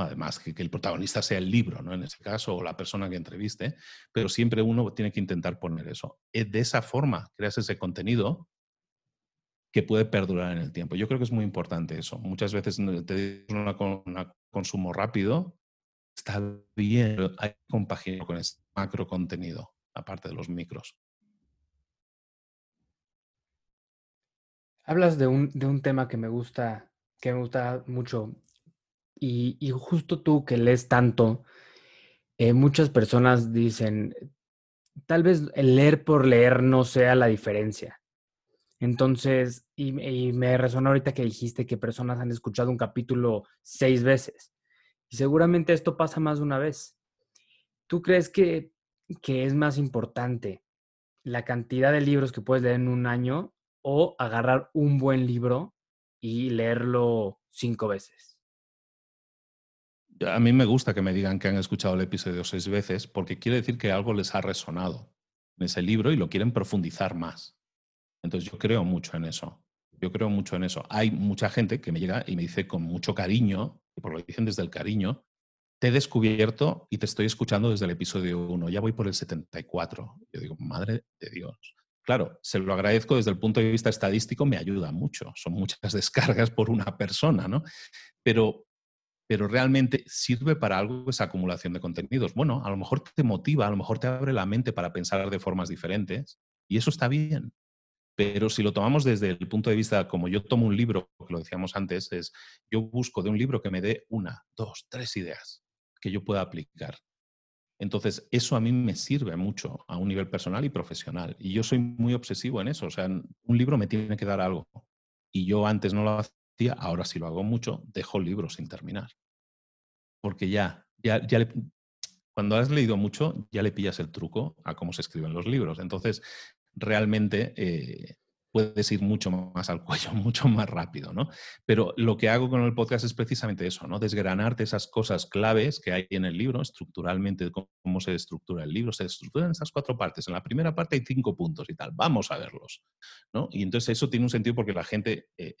[SPEAKER 1] Además, que, el protagonista sea el libro, ¿no? en este caso, o la persona que entreviste, pero siempre uno tiene que intentar poner eso. Eh, de esa forma creas ese contenido que puede perdurar en el tiempo. Yo creo que es muy importante eso. Muchas veces te un consumo rápido, está bien, pero hay que compaginar con ese macro contenido, aparte de los micros.
[SPEAKER 2] Hablas de un, de un tema que me gusta, que me gusta mucho. Y, justo tú que lees tanto, eh, muchas personas dicen, tal vez el leer por leer no sea la diferencia. Entonces, y, y, me resonó ahorita que dijiste que personas han escuchado un capítulo seis veces. Y seguramente esto pasa más de una vez. ¿Tú crees que, que es más importante la cantidad de libros que puedes leer en un año o agarrar un buen libro y leerlo cinco veces?
[SPEAKER 1] A mí me gusta que me digan que han escuchado el episodio seis veces porque quiere decir que algo les ha resonado en ese libro y lo quieren profundizar más. Entonces yo creo mucho en eso. Yo creo mucho en eso. Hay mucha gente que me llega y me dice con mucho cariño, y por lo que dicen desde el cariño, te he descubierto y te estoy escuchando desde el episodio 1, ya voy por el 74. Yo digo, madre de Dios. Claro, se lo agradezco desde el punto de vista estadístico, me ayuda mucho. Son muchas descargas por una persona, ¿no? Pero, pero realmente sirve para algo esa acumulación de contenidos. Bueno, a lo mejor te motiva, a lo mejor te abre la mente para pensar de formas diferentes y eso está bien. Pero si lo tomamos desde el punto de vista, como yo tomo un libro, que lo decíamos antes, es yo busco de un libro que me dé una, dos, tres ideas que yo pueda aplicar. Entonces, eso a mí me sirve mucho a un nivel personal y profesional. Y yo soy muy obsesivo en eso. O sea, un libro me tiene que dar algo. Y yo antes no lo hacía, ahora sí lo hago mucho, dejo el libro sin terminar. Porque ya, ya, ya cuando has leído mucho, ya le pillas el truco a cómo se escriben los libros. Entonces, realmente eh, puedes ir mucho más al cuello, mucho más rápido, ¿no? Pero lo que hago con el podcast es precisamente eso, ¿no? Desgranarte esas cosas claves que hay en el libro, estructuralmente, cómo se estructura el libro. Se estructura en esas cuatro partes. En la primera parte hay cinco puntos y tal. Vamos a verlos, ¿no? Y entonces eso tiene un sentido porque la gente... Eh,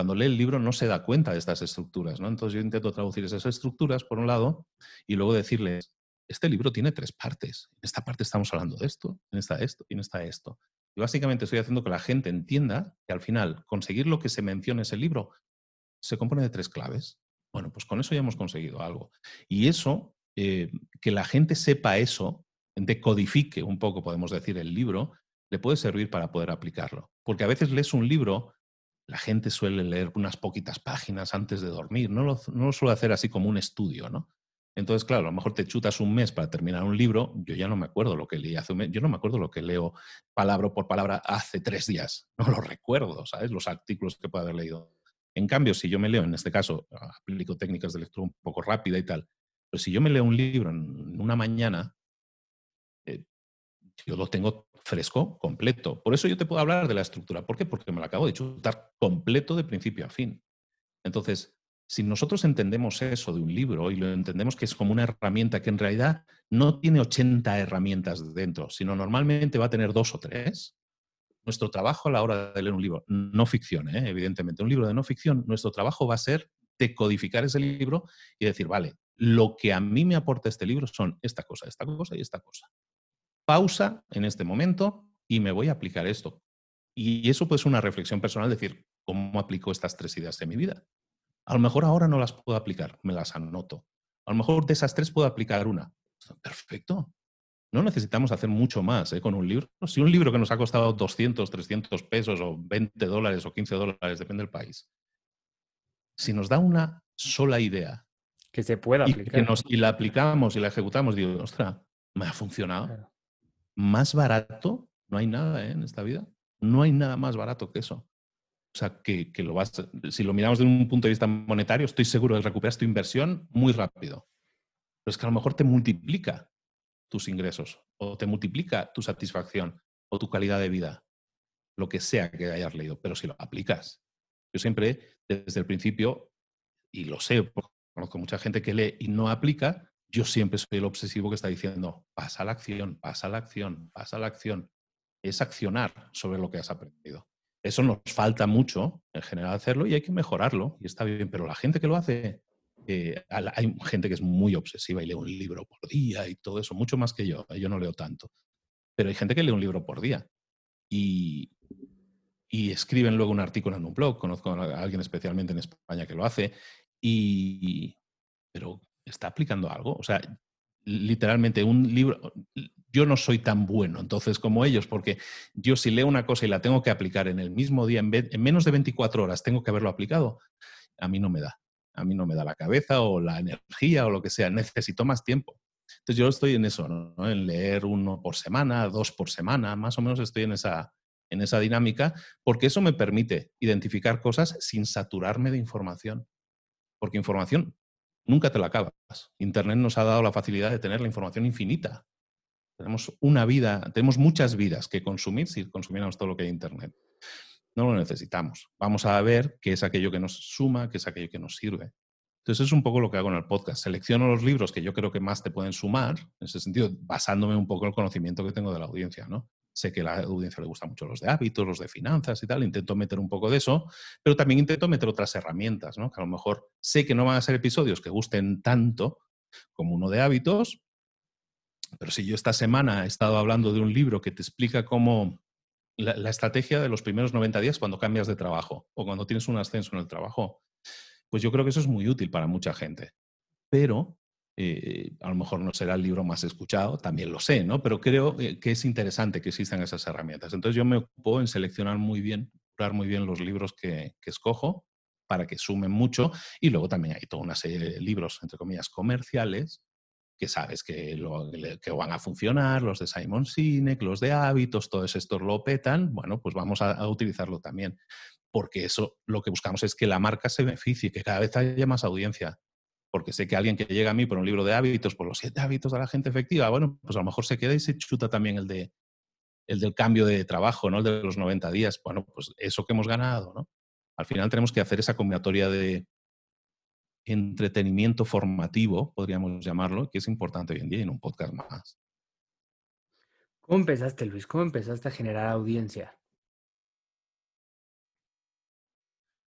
[SPEAKER 1] cuando lee el libro no se da cuenta de estas estructuras, ¿no? Entonces yo intento traducir esas estructuras, por un lado, y luego decirles, este libro tiene tres partes. En esta parte estamos hablando de esto, en esta esto y en esta esto. Y básicamente estoy haciendo que la gente entienda que al final conseguir lo que se menciona en ese libro se compone de tres claves. Bueno, pues con eso ya hemos conseguido algo. Y eso, eh, que la gente sepa eso, decodifique un poco, podemos decir, el libro, le puede servir para poder aplicarlo. Porque a veces lees un libro, la gente suele leer unas poquitas páginas antes de dormir, no lo, no lo suele hacer así como un estudio, ¿no? Entonces, claro, a lo mejor te chutas un mes para terminar un libro, yo ya no me acuerdo lo que leí hace un mes, yo no me acuerdo lo que leo palabra por palabra hace tres días, no lo recuerdo, ¿sabes? Los artículos que puedo haber leído. En cambio, si yo me leo, en este caso, aplico técnicas de lectura un poco rápida y tal, pero si yo me leo un libro en una mañana, eh, yo lo tengo fresco, completo. Por eso yo te puedo hablar de la estructura. ¿Por qué? Porque me lo acabo de chutar completo de principio a fin. Entonces, si nosotros entendemos eso de un libro y lo entendemos que es como una herramienta que en realidad no tiene 80 herramientas dentro, sino normalmente va a tener dos o tres, nuestro trabajo a la hora de leer un libro, no ficción, ¿eh? evidentemente, un libro de no ficción, nuestro trabajo va a ser decodificar ese libro y decir, vale, lo que a mí me aporta este libro son esta cosa, esta cosa y esta cosa. Pausa en este momento y me voy a aplicar esto. Y eso puede ser una reflexión personal, decir, ¿cómo aplico estas tres ideas en mi vida? A lo mejor ahora no las puedo aplicar, me las anoto. A lo mejor de esas tres puedo aplicar una. Perfecto. No necesitamos hacer mucho más ¿eh? con un libro. Si un libro que nos ha costado 200, 300 pesos o 20 dólares o 15 dólares, depende del país, si nos da una sola idea
[SPEAKER 2] que se pueda
[SPEAKER 1] aplicar. Y, la aplicamos y la ejecutamos, digo, ostras, me ha funcionado. Más barato no hay nada ¿eh? en esta vida. No hay nada más barato que eso. O sea, que, lo vas, si lo miramos desde un punto de vista monetario, estoy seguro de que recuperas tu inversión muy rápido. Pero es que a lo mejor te multiplica tus ingresos o te multiplica tu satisfacción o tu calidad de vida, lo que sea que hayas leído, pero si lo aplicas. Yo siempre, desde el principio, y lo sé, conozco mucha gente que lee y no aplica, yo siempre soy el obsesivo que está diciendo, pasa la acción, pasa la acción, pasa la acción. Es accionar sobre lo que has aprendido. Eso nos falta mucho en general hacerlo y hay que mejorarlo y está bien, pero la gente que lo hace, eh, hay gente que es muy obsesiva y lee un libro por día y todo eso, mucho más que yo, yo no leo tanto, pero hay gente que lee un libro por día y, y escriben luego un artículo en un blog, conozco a alguien especialmente en España que lo hace, y, pero ¿está aplicando algo? O sea, literalmente un libro, yo no soy tan bueno entonces como ellos, porque yo si leo una cosa y la tengo que aplicar en el mismo día, en, en, menos de 24 horas tengo que haberlo aplicado, a mí no me da. A mí no me da la cabeza o la energía o lo que sea, necesito más tiempo. Entonces yo estoy en eso, ¿no? en leer uno por semana, dos por semana, más o menos estoy en esa, en esa dinámica, porque eso me permite identificar cosas sin saturarme de información. Porque información nunca te la acabas. Internet nos ha dado la facilidad de tener la información infinita. Tenemos una vida, tenemos muchas vidas que consumir si consumiéramos todo lo que hay en Internet. No lo necesitamos. Vamos a ver qué es aquello que nos suma, qué es aquello que nos sirve. Entonces es un poco lo que hago en el podcast. Selecciono los libros que yo creo que más te pueden sumar, en ese sentido, basándome un poco en el conocimiento que tengo de la audiencia, ¿no? Sé que a la audiencia le gustan mucho los de hábitos, los de finanzas y tal, intento meter un poco de eso, pero también intento meter otras herramientas, ¿no? Que a lo mejor sé que no van a ser episodios que gusten tanto como uno de hábitos, pero si yo esta semana he estado hablando de un libro que te explica cómo la, estrategia de los primeros 90 días cuando cambias de trabajo o cuando tienes un ascenso en el trabajo, pues yo creo que eso es muy útil para mucha gente. Pero eh, a lo mejor no será el libro más escuchado, también lo sé, ¿no? Pero creo eh, que es interesante que existan esas herramientas. Entonces yo me ocupo en seleccionar muy bien, curar muy bien los libros que, escojo para que sumen mucho. Y luego también hay toda una serie de libros, entre comillas, comerciales, que sabes que, lo, que van a funcionar, los de Simon Sinek, los de hábitos, todos estos lo petan, bueno, pues vamos a, utilizarlo también, porque eso lo que buscamos es que la marca se beneficie, que cada vez haya más audiencia, porque sé que alguien que llega a mí por un libro de hábitos, por los siete hábitos de la gente efectiva, bueno, pues a lo mejor se queda y se chuta también el de el del cambio de trabajo, ¿no? El de los 90 días. Bueno, pues eso que hemos ganado, ¿no? Al final tenemos que hacer esa combinatoria de, entretenimiento formativo, podríamos llamarlo, que es importante hoy en día en un podcast más.
[SPEAKER 2] ¿Cómo empezaste, Luis? ¿Cómo empezaste a generar audiencia?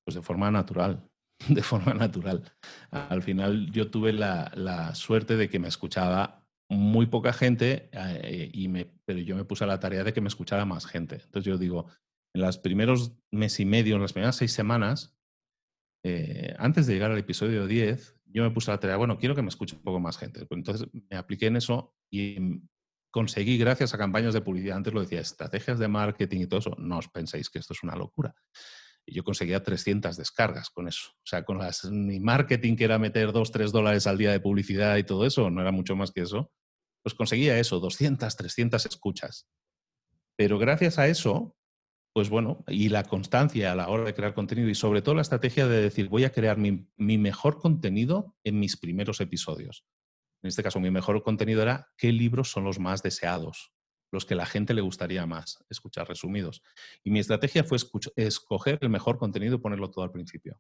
[SPEAKER 1] Pues de forma natural, de forma natural. Al final yo tuve la, suerte de que me escuchaba muy poca gente, eh, y me, pero yo me puse a la tarea de que me escuchara más gente. Entonces yo digo, en los primeros mes y medio, en las primeras seis semanas, eh, antes de llegar al episodio 10, yo me puse a la tarea, bueno, quiero que me escuche un poco más gente. Pues entonces me apliqué en eso y conseguí, gracias a campañas de publicidad, antes lo decía, estrategias de marketing y todo eso, no os penséis que esto es una locura. Y yo conseguía 300 descargas con eso. O sea, con las, mi marketing, que era meter 2, 3 dólares al día de publicidad y todo eso, no era mucho más que eso, pues conseguía eso, 200, 300 escuchas. Pero gracias a eso, pues bueno, y la constancia a la hora de crear contenido y sobre todo la estrategia de decir, voy a crear mi, mejor contenido en mis primeros episodios. En este caso, mi mejor contenido era qué libros son los más deseados, los que la gente le gustaría más escuchar resumidos. Y mi estrategia fue escoger el mejor contenido y ponerlo todo al principio.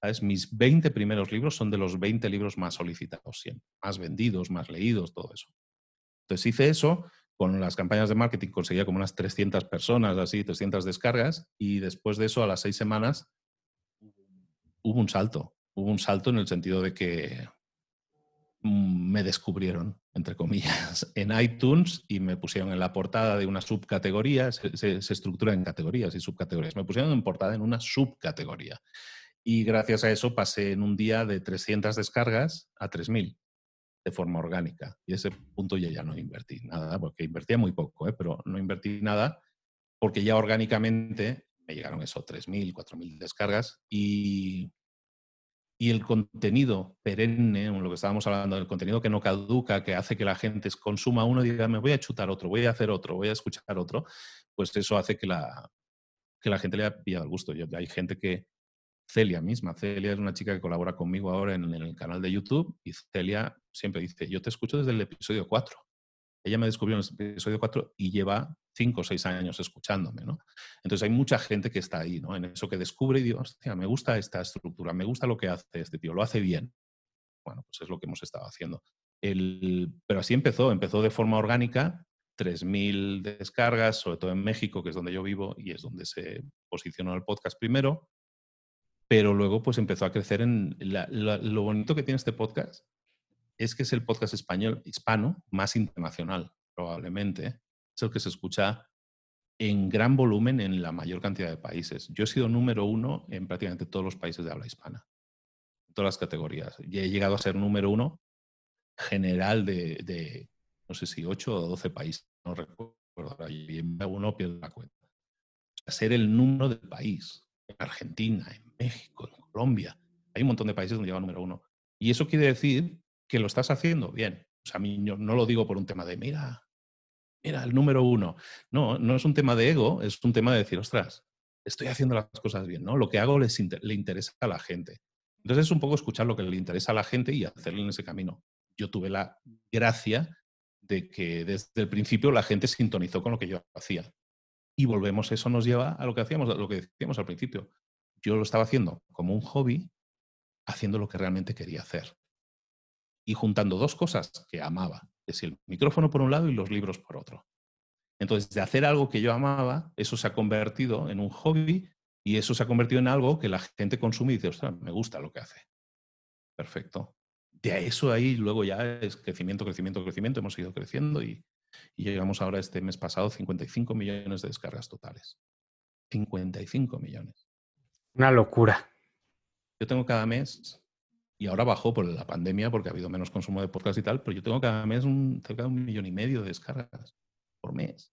[SPEAKER 1] ¿Sabes? Mis 20 primeros libros son de los 20 libros más solicitados siempre, más vendidos, más leídos, todo eso. Entonces hice eso con las campañas de marketing conseguía como unas 300 personas, así, 300 descargas, y después de eso, a las seis semanas, hubo un salto. Hubo un salto en el sentido de que me descubrieron, entre comillas, en iTunes y me pusieron en la portada de una subcategoría, se, se, estructura en categorías y subcategorías, me pusieron en portada en una subcategoría. Y gracias a eso pasé en un día de 300 descargas a 3.000 de forma orgánica. Y ese punto yo ya no invertí nada, porque invertía muy poco, ¿eh? pero no invertí nada porque ya orgánicamente me llegaron eso, 3.000, 4.000 descargas y, y el contenido perenne, lo que estábamos hablando, el contenido que no caduca, que hace que la gente consuma uno y diga, me voy a chutar otro, voy a hacer otro, voy a escuchar otro, pues eso hace que la, que la gente le haya pillado el gusto. Yo, hay gente que, Celia misma. Celia es una chica que colabora conmigo ahora en, el canal de YouTube y Celia siempre dice, yo te escucho desde el episodio 4. Ella me descubrió en el episodio 4 y lleva 5 o 6 años escuchándome, ¿no? Entonces hay mucha gente que está ahí, ¿no? En eso que descubre y digo, hostia, me gusta esta estructura, me gusta lo que hace este tío, lo hace bien. Bueno, pues es lo que hemos estado haciendo. El, pero así empezó, empezó de forma orgánica, 3.000 descargas, sobre todo en México, que es donde yo vivo y es donde se posicionó el podcast primero pero luego pues empezó a crecer en... lo bonito que tiene este podcast es que es el podcast español hispano más internacional, probablemente. Es el que se escucha en gran volumen en la mayor cantidad de países. Yo he sido número uno en prácticamente todos los países de habla hispana, en todas las categorías. Y he llegado a ser número uno general de, no sé si 8 o 12 países, no recuerdo, y uno pierdo la cuenta. O ser el número del país, en Argentina, en México, en Colombia. Hay un montón de países donde lleva número uno. Y eso quiere decir que lo estás haciendo bien. O sea, a mí no lo digo por un tema de, mira, mira, el número uno. No, no es un tema de ego, es un tema de decir, ostras, estoy haciendo las cosas bien, ¿no? Lo que hago les le interesa a la gente. Entonces es un poco escuchar lo que le interesa a la gente y hacerlo en ese camino. Yo tuve la gracia de que desde el principio la gente sintonizó con lo que yo hacía. Y volvemos, eso nos lleva a lo que hacíamos, a lo que decíamos al principio yo lo estaba haciendo como un hobby, haciendo lo que realmente quería hacer. Y juntando dos cosas que amaba, es el micrófono por un lado y los libros por otro. Entonces, de hacer algo que yo amaba, eso se ha convertido en un hobby y eso se ha convertido en algo que la gente consume y dice, ostras, me gusta lo que hace. Perfecto. De eso ahí luego ya es crecimiento, crecimiento, crecimiento. Hemos ido creciendo y, y llegamos ahora este mes pasado 55 millones de descargas totales. 55 millones.
[SPEAKER 2] Una locura.
[SPEAKER 1] Yo tengo cada mes, y ahora bajó por la pandemia porque ha habido menos consumo de podcast y tal, pero yo tengo cada mes un, cerca de un millón y medio de descargas por mes.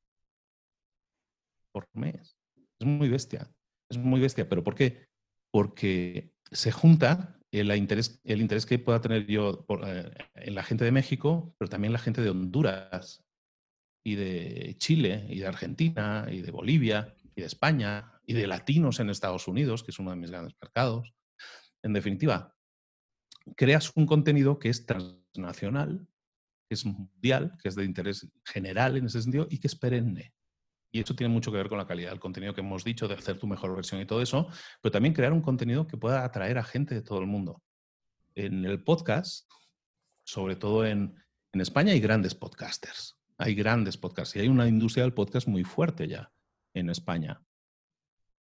[SPEAKER 1] Por mes. Es muy bestia. Es muy bestia. ¿Pero por qué? Porque se junta el interés, el interés que pueda tener yo eh, en la gente de México, pero también la gente de Honduras y de Chile y de Argentina y de Bolivia y de España y de latinos en Estados Unidos, que es uno de mis grandes mercados. En definitiva, creas un contenido que es transnacional, que es mundial, que es de interés general en ese sentido y que es perenne. Y eso tiene mucho que ver con la calidad del contenido que hemos dicho, de hacer tu mejor versión y todo eso, pero también crear un contenido que pueda atraer a gente de todo el mundo. En el podcast, sobre todo en, en España, hay grandes podcasters. Hay grandes podcasts y hay una industria del podcast muy fuerte ya en España.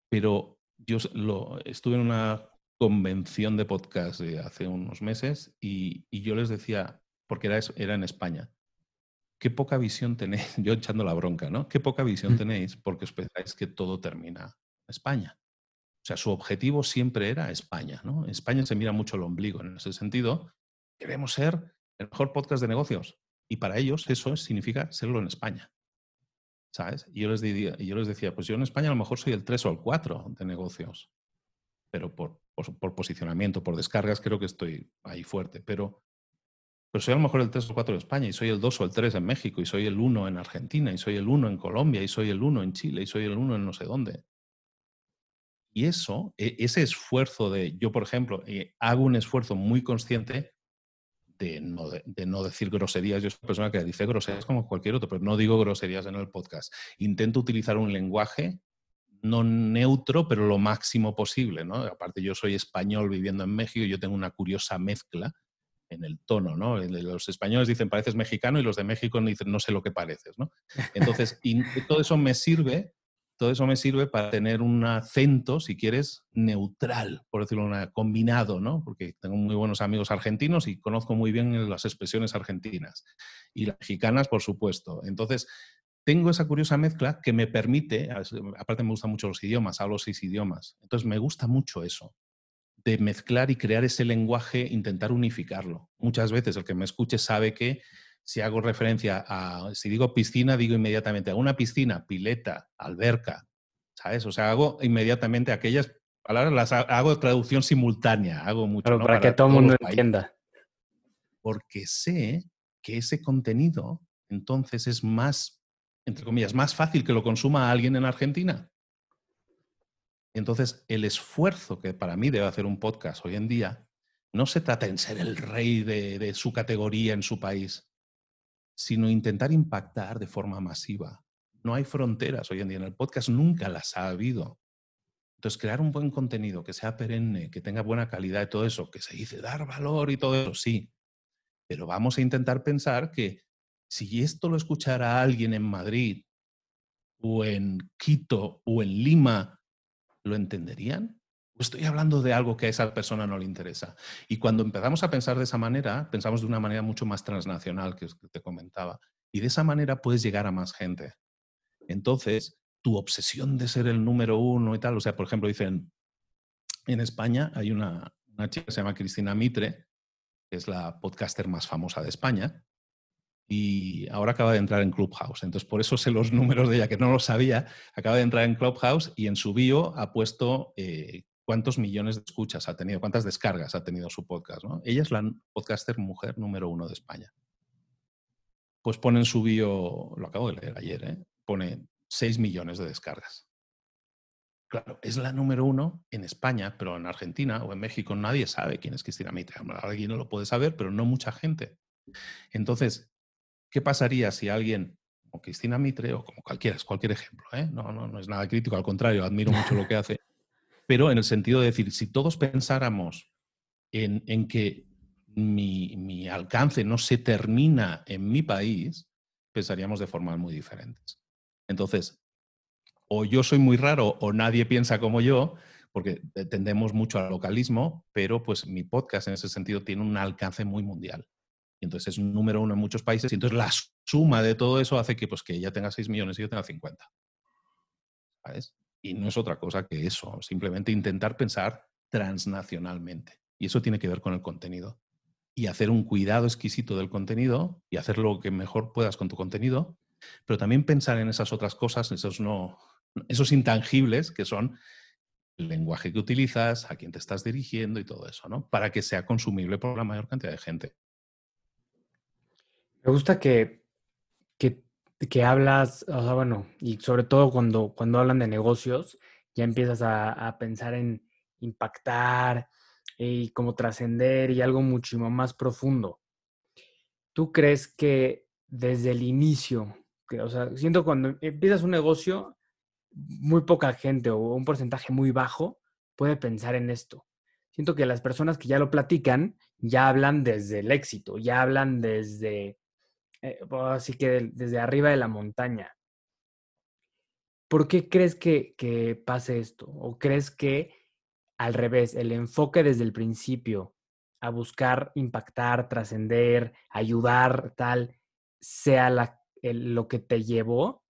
[SPEAKER 1] Pero yo lo, estuve en una convención de podcast hace unos meses y, yo les decía, porque era, era en España, qué poca visión tenéis, yo echando la bronca, ¿no? Qué poca visión tenéis porque os pensáis que todo termina en España. O sea, su objetivo siempre era España, ¿no? España se mira mucho el ombligo en ese sentido. Queremos ser el mejor podcast de negocios. Y para ellos eso significa serlo en España. ¿sabes? Y yo les, diría, y yo les decía, pues yo en España a lo mejor soy el 3 o el 4 de negocios, pero por, por, posicionamiento, por descargas, creo que estoy ahí fuerte, pero, pero soy a lo mejor el 3 o el 4 de España, y soy el 2 o el 3 en México, y soy el 1 en Argentina, y soy el 1 en Colombia, y soy el 1 en Chile, y soy el 1 en no sé dónde. Y eso, e, ese esfuerzo de, yo por ejemplo, eh, hago un esfuerzo muy consciente de no, decir groserías. Yo soy persona que dice groserías como cualquier otro, pero no digo groserías en el podcast. Intento utilizar un lenguaje no neutro, pero lo máximo posible, ¿no? Aparte, yo soy español viviendo en México y yo tengo una curiosa mezcla en el tono, ¿no? Los españoles dicen pareces mexicano y los de México dicen no sé lo que pareces, ¿no? Entonces, todo eso me sirve todo eso me sirve para tener un acento, si quieres, neutral, por decirlo, una, combinado, ¿no? Porque tengo muy buenos amigos argentinos y conozco muy bien las expresiones argentinas y las mexicanas, por supuesto. Entonces, tengo esa curiosa mezcla que me permite, aparte me gustan mucho los idiomas, hablo seis idiomas, entonces me gusta mucho eso, de mezclar y crear ese lenguaje, intentar unificarlo. Muchas veces el que me escuche sabe que si hago referencia a, si digo piscina, digo inmediatamente a una piscina, pileta, alberca, ¿sabes? O sea, hago inmediatamente aquellas palabras, las hago traducción simultánea, hago mucho.
[SPEAKER 2] Pero para, que todo el mundo entienda.
[SPEAKER 1] Porque sé que ese contenido entonces es más, entre comillas, más fácil que lo consuma alguien en Argentina. Entonces, el esfuerzo que para mí debe hacer un podcast hoy en día no se trata en ser el rey de su categoría en su país, sino intentar impactar de forma masiva. No hay fronteras hoy en día en el podcast, nunca las ha habido. Entonces, crear un buen contenido que sea perenne, que tenga buena calidad y todo eso, que se dice dar valor y todo eso, sí. Pero vamos a intentar pensar que si esto lo escuchara alguien en Madrid o en Quito o en Lima, ¿lo entenderían? estoy hablando de algo que a esa persona no le interesa. Y cuando empezamos a pensar de esa manera, pensamos de una manera mucho más transnacional que te comentaba. Y de esa manera puedes llegar a más gente. Entonces, tu obsesión de ser el número uno y tal, o sea, por ejemplo, dicen, en España hay una, una chica que se llama Cristina Mitre, que es la podcaster más famosa de España, y ahora acaba de entrar en Clubhouse. Entonces, por eso sé los números de ella, que no lo sabía. Acaba de entrar en Clubhouse y en su bio ha puesto eh, cuántos millones de escuchas ha tenido, cuántas descargas ha tenido su podcast. Ella es la podcaster mujer número uno de España. Pues pone en su bio, lo acabo de leer ayer, ¿eh? pone 6 millones de descargas. Claro, es la número uno en España, pero en Argentina o en México nadie sabe quién es Cristina Mitre. Alguien no lo puede saber, pero no mucha gente. Entonces, ¿qué pasaría si alguien como Cristina Mitre o como cualquiera, es cualquier ejemplo, ¿eh? no, no, no es nada crítico, al contrario, admiro mucho lo que hace, pero en el sentido de decir, si todos pensáramos en, que mi, alcance no se termina en mi país, pensaríamos de formas muy diferentes. Entonces, o yo soy muy raro o nadie piensa como yo, porque tendemos mucho al localismo, pero pues mi podcast en ese sentido tiene un alcance muy mundial. Entonces es número uno en muchos países y entonces la suma de todo eso hace que pues que ella tenga 6 millones y yo tenga 50. ¿Sabes? Y no es otra cosa que eso, simplemente intentar pensar transnacionalmente. Y eso tiene que ver con el contenido. Y hacer un cuidado exquisito del contenido y hacer lo que mejor puedas con tu contenido, pero también pensar en esas otras cosas, esos, no, esos intangibles que son el lenguaje que utilizas, a quién te estás dirigiendo y todo eso, ¿no? Para que sea consumible por la mayor cantidad de gente.
[SPEAKER 2] Me gusta que, que que hablas, o sea, bueno, y sobre todo cuando, cuando hablan de negocios, ya empiezas a, pensar en impactar y cómo trascender y algo muchísimo más profundo. ¿Tú crees que desde el inicio, o sea, siento cuando empiezas un negocio, muy poca gente o un porcentaje muy bajo puede pensar en esto. Siento que las personas que ya lo platican ya hablan desde el éxito, ya hablan desde eh, así que desde arriba de la montaña. ¿Por qué crees que, pase esto? ¿O crees que al revés, el enfoque desde el principio a buscar impactar, trascender, ayudar, tal, sea la, lo que te llevó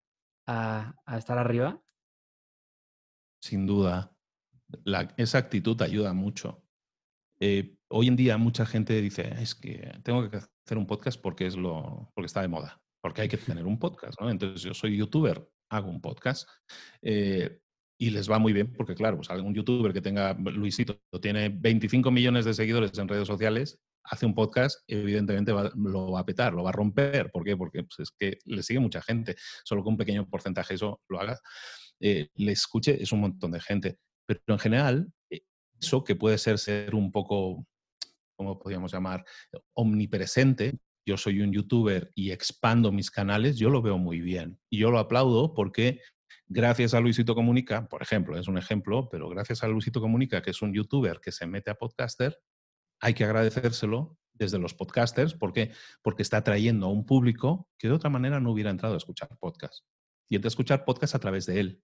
[SPEAKER 2] a, estar arriba?
[SPEAKER 1] Sin duda. esa actitud ayuda mucho. Eh, hoy en día mucha gente dice, es que tengo que hacer un podcast porque, es lo, porque está de moda, porque hay que tener un podcast, ¿no? Entonces yo soy youtuber, hago un podcast eh, y les va muy bien porque, claro, pues algún youtuber que tenga, Luisito, tiene 25 millones de seguidores en redes sociales, hace un podcast, evidentemente lo va a petar, lo va a romper. ¿Por qué? Porque pues, es que le sigue mucha gente, solo que un pequeño porcentaje eso lo haga, eh, le escuche, es un montón de gente. Pero en general, eh, eso que puede ser ser un poco como podríamos llamar, omnipresente. Yo soy un youtuber y expando mis canales, yo lo veo muy bien. Y yo lo aplaudo porque gracias a Luisito Comunica, por ejemplo, es un ejemplo, pero gracias a Luisito Comunica, que es un youtuber que se mete a podcaster, hay que agradecérselo desde los podcasters. ¿Por qué? Porque está trayendo a un público que de otra manera no hubiera entrado a escuchar podcast. Y entra a escuchar podcast a través de él.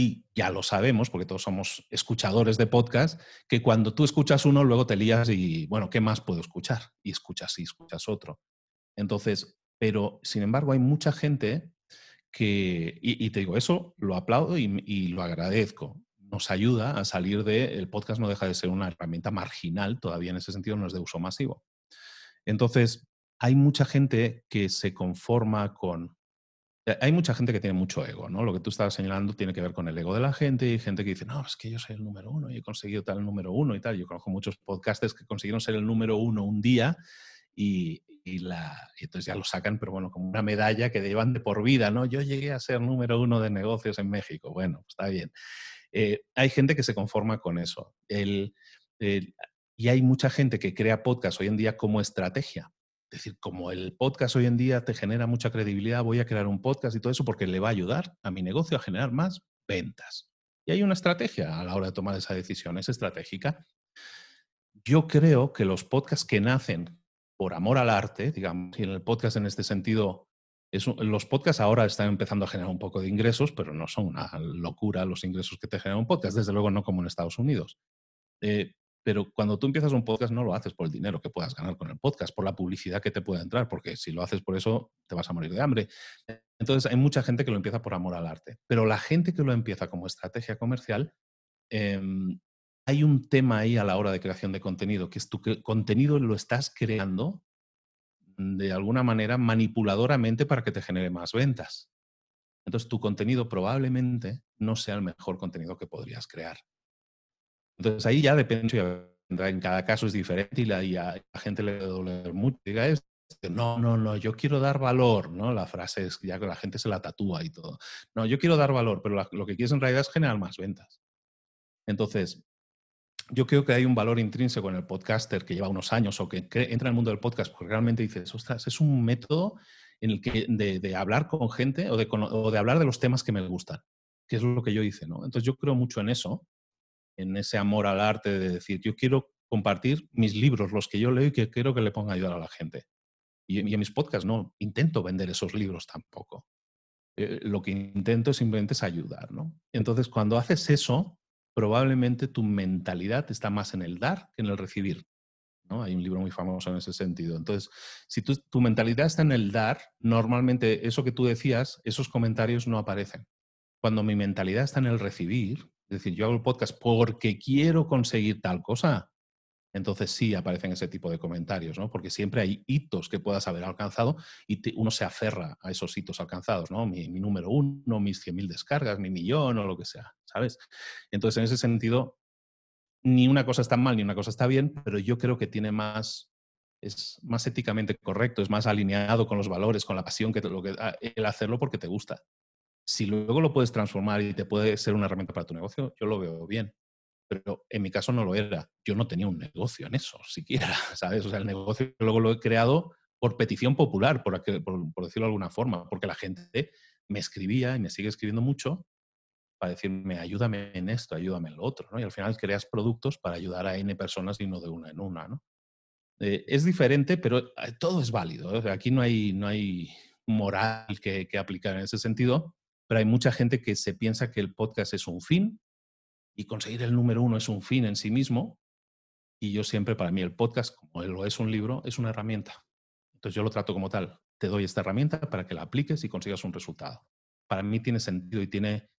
[SPEAKER 1] Y ya lo sabemos, porque todos somos escuchadores de podcast, que cuando tú escuchas uno, luego te lías y, bueno, ¿qué más puedo escuchar? Y escuchas y escuchas otro. Entonces, pero sin embargo hay mucha gente que, y, te digo, eso lo aplaudo y, lo agradezco. nos ayuda a salir de, el podcast no deja de ser una herramienta marginal, todavía en ese sentido no es de uso masivo. Entonces, hay mucha gente que se conforma con... Eh, hay mucha gente que tiene mucho ego, ¿no? Lo que tú estabas señalando tiene que ver con el ego de la gente y gente que dice, no, es que yo soy el número uno y he conseguido tal número uno y tal. Yo conozco muchos podcasters que consiguieron ser el número uno un día y, la, y entonces ya lo sacan, pero bueno, como una medalla que llevan de por vida, ¿no? Yo llegué a ser número uno de negocios en México. Bueno, está bien. Eh, hay gente que se conforma con eso. y hay mucha gente que crea podcast hoy en día como estrategia. Es decir, como el podcast hoy en día te genera mucha credibilidad, voy a crear un podcast y todo eso porque le va a ayudar a mi negocio a generar más ventas. Y hay una estrategia a la hora de tomar esa decisión, es estratégica. Yo creo que los podcasts que nacen por amor al arte, digamos, y en el podcast en este sentido los podcasts ahora están empezando a generar un poco de ingresos, pero no son una locura los ingresos que te genera un podcast, desde luego no como en Estados Unidos. Eh, pero cuando tú empiezas un podcast no lo haces por el dinero que puedas ganar con el podcast, por la publicidad que te pueda entrar, porque si lo haces por eso te vas a morir de hambre. Entonces hay mucha gente que lo empieza por amor al arte, pero la gente que lo empieza como estrategia comercial, em, hay un tema ahí a la hora de creación de contenido, que es tu contenido lo estás creando de alguna manera manipuladoramente para que te genere más ventas. Entonces tu contenido probablemente no sea el mejor contenido que podrías crear. Entonces ahí ya depende, en cada caso es diferente y la, la gente le duele mucho. Diga esto, no, no, no, yo quiero dar valor, ¿no? La frase es ya que la gente se la tatúa y todo. No, yo quiero dar valor, pero lo que quieres en realidad es generar más ventas. Entonces, yo creo que hay un valor intrínseco en el podcaster que lleva unos años o que entra en el mundo del podcast porque realmente dices, ostras, es un método en el que de, hablar con gente o de, o de, hablar de los temas que me gustan, que es lo que yo hice, ¿no? Entonces yo creo mucho en eso, en ese amor al arte de decir, yo quiero compartir mis libros, los que yo leo y que quiero que le ponga ayudar a la gente. Y, y en mis podcasts no intento vender esos libros tampoco. Eh, lo que intento simplemente es ayudar, ¿no? Entonces cuando haces eso, probablemente tu mentalidad está más en el dar que en el recibir. ¿no? Hay un libro muy famoso en ese sentido. Entonces, si tu, tu mentalidad está en el dar, normalmente eso que tú decías, esos comentarios no aparecen. Cuando mi mentalidad está en el recibir, es decir, yo hago el podcast porque quiero conseguir tal cosa, entonces sí aparecen ese tipo de comentarios, ¿no? Porque siempre hay hitos que puedas haber alcanzado y uno se aferra a esos hitos alcanzados, ¿no? Mi, número uno, mis 100.000 descargas, mi millón o lo que sea, ¿sabes? Entonces, en ese sentido, ni una cosa está mal ni una cosa está bien, pero yo creo que tiene más, es más éticamente correcto, es más alineado con los valores, con la pasión, que, lo que ah, el hacerlo porque te gusta. Si luego lo puedes transformar y te puede ser una herramienta para tu negocio, yo lo veo bien pero en mi caso no lo era. Yo no tenía un negocio en eso, siquiera, ¿sabes? O sea, el negocio luego lo he creado por petición popular, por, por, decirlo de alguna forma, porque la gente me escribía y me sigue escribiendo mucho para decirme, ayúdame en esto, ayúdame en lo otro, ¿no? Y al final creas productos para ayudar a N personas y no de una en una, ¿no? Eh, es diferente, pero eh, todo es válido. ¿eh? aquí no hay, no hay moral que, que aplicar en ese sentido, pero hay mucha gente que se piensa que el podcast es un fin y conseguir el número uno es un fin en sí mismo. Y yo siempre, para mí, el podcast, como lo es un libro, es una herramienta. Entonces yo lo trato como tal. Te doy esta herramienta para que la apliques y consigas un resultado. Para mí tiene sentido y tiene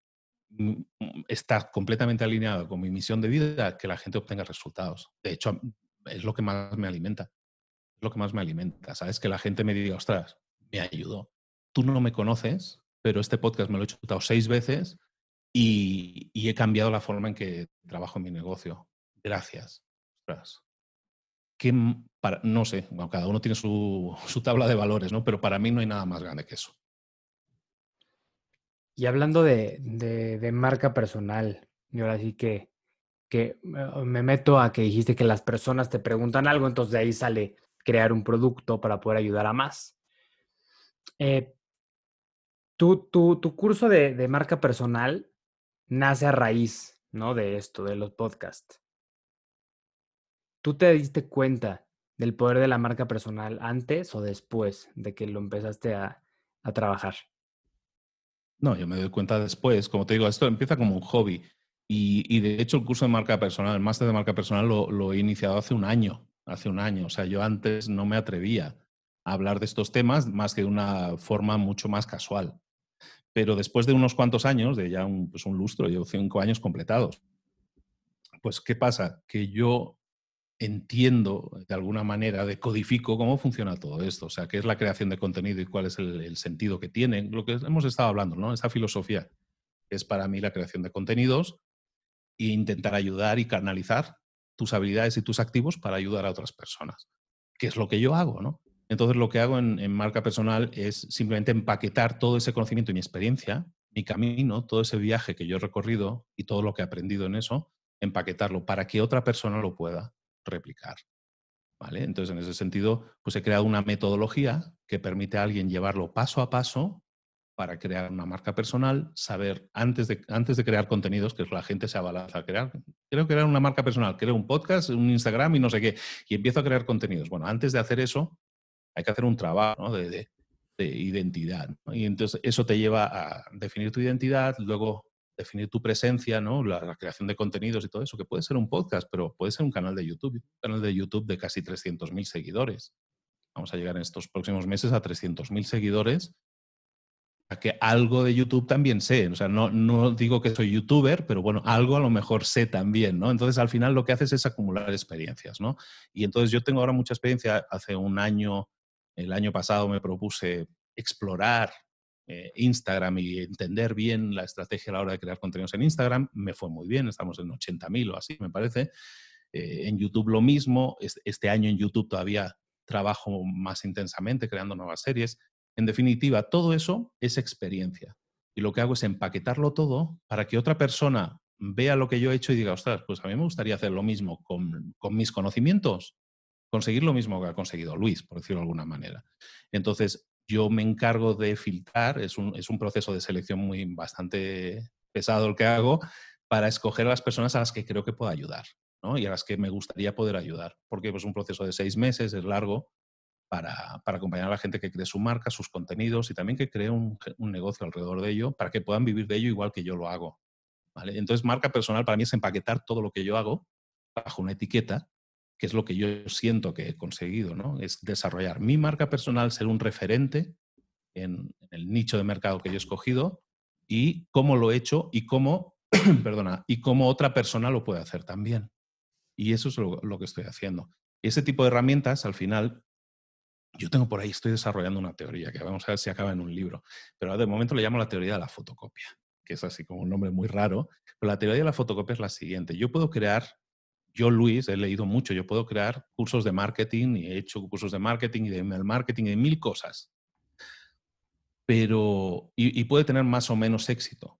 [SPEAKER 1] mm, mm, está completamente alineado con mi misión de vida que la gente obtenga resultados. De hecho, es lo que más me alimenta. Es lo que más me alimenta. Sabes que la gente me diga, ostras, me ayudó. Tú no me conoces, pero este podcast me lo he chutado seis veces y, he cambiado la forma en que trabajo en mi negocio. Gracias. No sé, cada uno tiene su, tabla de valores, ¿no? Pero para mí no hay nada más grande que eso.
[SPEAKER 2] Y hablando de, marca personal, y ahora sí que, que me meto a que dijiste que las personas te preguntan algo, entonces de ahí sale crear un producto para poder ayudar a más. Eh, tu, tu, curso de, de, marca personal nace a raíz, ¿no? De esto, de los podcasts. ¿Tú te diste cuenta del poder de la marca personal antes o después de que lo empezaste a, trabajar?
[SPEAKER 1] No, yo me doy cuenta después. Como te digo, esto empieza como un hobby. Y, de hecho el curso de marca personal, el máster de marca personal lo, lo, he iniciado hace un año. Hace un año. O sea, yo antes no me atrevía a hablar de estos temas más que de una forma mucho más casual. Pero después de unos cuantos años, de ya un, pues un lustro, llevo cinco años completados, pues ¿qué pasa? Que yo entiendo de alguna manera, decodifico cómo funciona todo esto, o sea, qué es la creación de contenido y cuál es el, sentido que tiene, lo que hemos estado hablando, ¿no? Esa filosofía es para mí la creación de contenidos e intentar ayudar y canalizar tus habilidades y tus activos para ayudar a otras personas, que es lo que yo hago, ¿no? Entonces lo que hago en, marca personal es simplemente empaquetar todo ese conocimiento y mi experiencia, mi camino, todo ese viaje que yo he recorrido y todo lo que he aprendido en eso, empaquetarlo para que otra persona lo pueda replicar. ¿Vale? Entonces, en ese sentido, pues he creado una metodología que permite a alguien llevarlo paso a paso para crear una marca personal, saber antes de, antes de crear contenidos, que la gente se abalanza a crear, quiero crear una marca personal, creo un podcast, un Instagram y no sé qué, y empiezo a crear contenidos. Bueno, antes de hacer eso, hay que hacer un trabajo de, identidad. Y entonces eso te lleva a definir tu identidad, luego definir tu presencia, ¿no? La, creación de contenidos y todo eso, que puede ser un podcast, pero puede ser un canal de YouTube, un canal de YouTube de casi 300.000 seguidores. Vamos a llegar en estos próximos meses a 300.000 seguidores. A que algo de YouTube también sé. O sea, no, no digo que soy youtuber, pero bueno, algo a lo mejor sé también, ¿no? Entonces, al final lo que haces es acumular experiencias, ¿no? Y entonces yo tengo ahora mucha experiencia. Hace un año, el año pasado me propuse explorar eh, Instagram y entender bien la estrategia a la hora de crear contenidos en Instagram, me fue muy bien, estamos en 80.000 o así, me parece. Eh, en YouTube lo mismo, este año en YouTube todavía trabajo más intensamente creando nuevas series. En definitiva, todo eso es experiencia. Y lo que hago es empaquetarlo todo para que otra persona vea lo que yo he hecho y diga, ostras, pues a mí me gustaría hacer lo mismo con, con mis conocimientos, conseguir lo mismo que ha conseguido Luis, por decirlo de alguna manera. Entonces, yo me encargo de filtrar, es un, es un proceso de selección muy bastante pesado el que hago, para escoger a las personas a las que creo que puedo ayudar ¿no? y a las que me gustaría poder ayudar, porque es pues, un proceso de seis meses, es largo, para, para, acompañar a la gente que cree su marca, sus contenidos y también que cree un, un, negocio alrededor de ello para que puedan vivir de ello igual que yo lo hago. ¿vale? Entonces, marca personal para mí es empaquetar todo lo que yo hago bajo una etiqueta que es lo que yo siento que he conseguido, ¿no? Es desarrollar mi marca personal, ser un referente en, el nicho de mercado que yo he escogido y cómo lo he hecho y cómo, perdona, y cómo otra persona lo puede hacer también. Y eso es lo, que estoy haciendo. ese tipo de herramientas, al final, yo tengo por ahí, estoy desarrollando una teoría que vamos a ver si acaba en un libro, pero de momento le llamo la teoría de la fotocopia, que es así como un nombre muy raro, pero la teoría de la fotocopia es la siguiente. Yo puedo crear yo, Luis, he leído mucho, yo puedo crear cursos de marketing y he hecho cursos de marketing y de marketing y de mil cosas. Pero, y, puede tener más o menos éxito.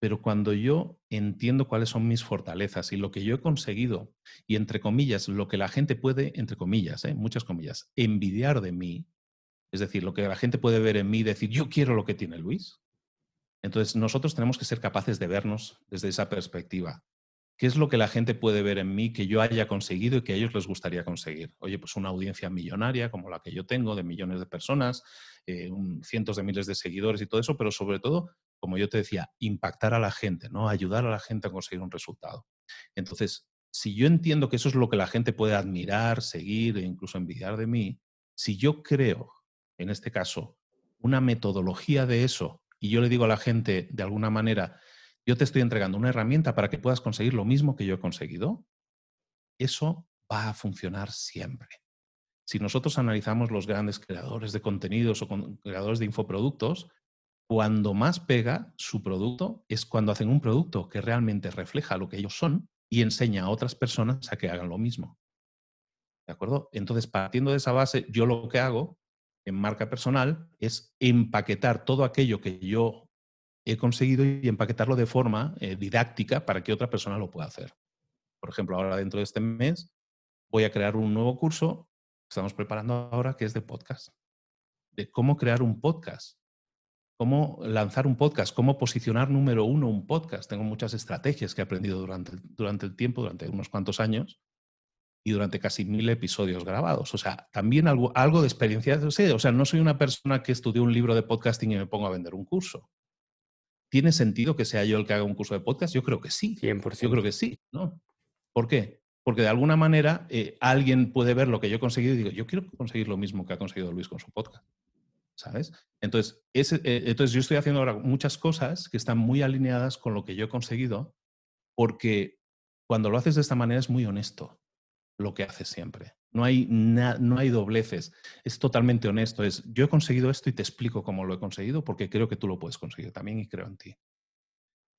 [SPEAKER 1] Pero cuando yo entiendo cuáles son mis fortalezas y lo que yo he conseguido, y entre comillas, lo que la gente puede, entre comillas, ¿eh? muchas comillas, envidiar de mí, es decir, lo que la gente puede ver en mí y decir, yo quiero lo que tiene Luis. Entonces, nosotros tenemos que ser capaces de vernos desde esa perspectiva. ¿Qué es lo que la gente puede ver en mí que yo haya conseguido y que a ellos les gustaría conseguir? Oye, pues una audiencia millonaria como la que yo tengo, de millones de personas, eh, cientos de miles de seguidores y todo eso, pero sobre todo, como yo te decía, impactar a la gente, ¿no? Ayudar a la gente a conseguir un resultado. Entonces, si yo entiendo que eso es lo que la gente puede admirar, seguir e incluso envidiar de mí, si yo creo, en este caso, una metodología de eso, y yo le digo a la gente de alguna manera, yo te estoy entregando una herramienta para que puedas conseguir lo mismo que yo he conseguido, eso va a funcionar siempre. Si nosotros analizamos los grandes creadores de contenidos o creadores de infoproductos, cuando más pega su producto es cuando hacen un producto que realmente refleja lo que ellos son y enseña a otras personas a que hagan lo mismo. ¿De acuerdo? Entonces, partiendo de esa base, yo lo que hago en marca personal es empaquetar todo aquello que yo he conseguido empaquetarlo de forma eh, didáctica para que otra persona lo pueda hacer. Por ejemplo, ahora dentro de este mes voy a crear un nuevo curso que estamos preparando ahora que es de podcast. De cómo crear un podcast, cómo lanzar un podcast, cómo posicionar número uno un podcast. Tengo muchas estrategias que he aprendido durante, durante el tiempo, durante unos cuantos años y durante casi mil episodios grabados. O sea, también algo, algo de experiencia. O sea, no soy una persona que estudió un libro de podcasting y me pongo a vender un curso. ¿Tiene sentido que sea yo el que haga un curso de podcast? Yo creo que sí. 100%. Yo creo que sí, ¿no? ¿Por qué? Porque de alguna manera eh, alguien puede ver lo que yo he conseguido y digo, yo quiero conseguir lo mismo que ha conseguido Luis con su podcast. ¿sabes? Entonces, ese, eh, entonces yo estoy haciendo ahora muchas cosas que están muy alineadas con lo que yo he conseguido, porque cuando lo haces de esta manera es muy honesto lo que haces siempre. No hay, no hay dobleces. Es totalmente honesto. Es, yo he conseguido esto y te explico cómo lo he conseguido porque creo que tú lo puedes conseguir también y creo en ti.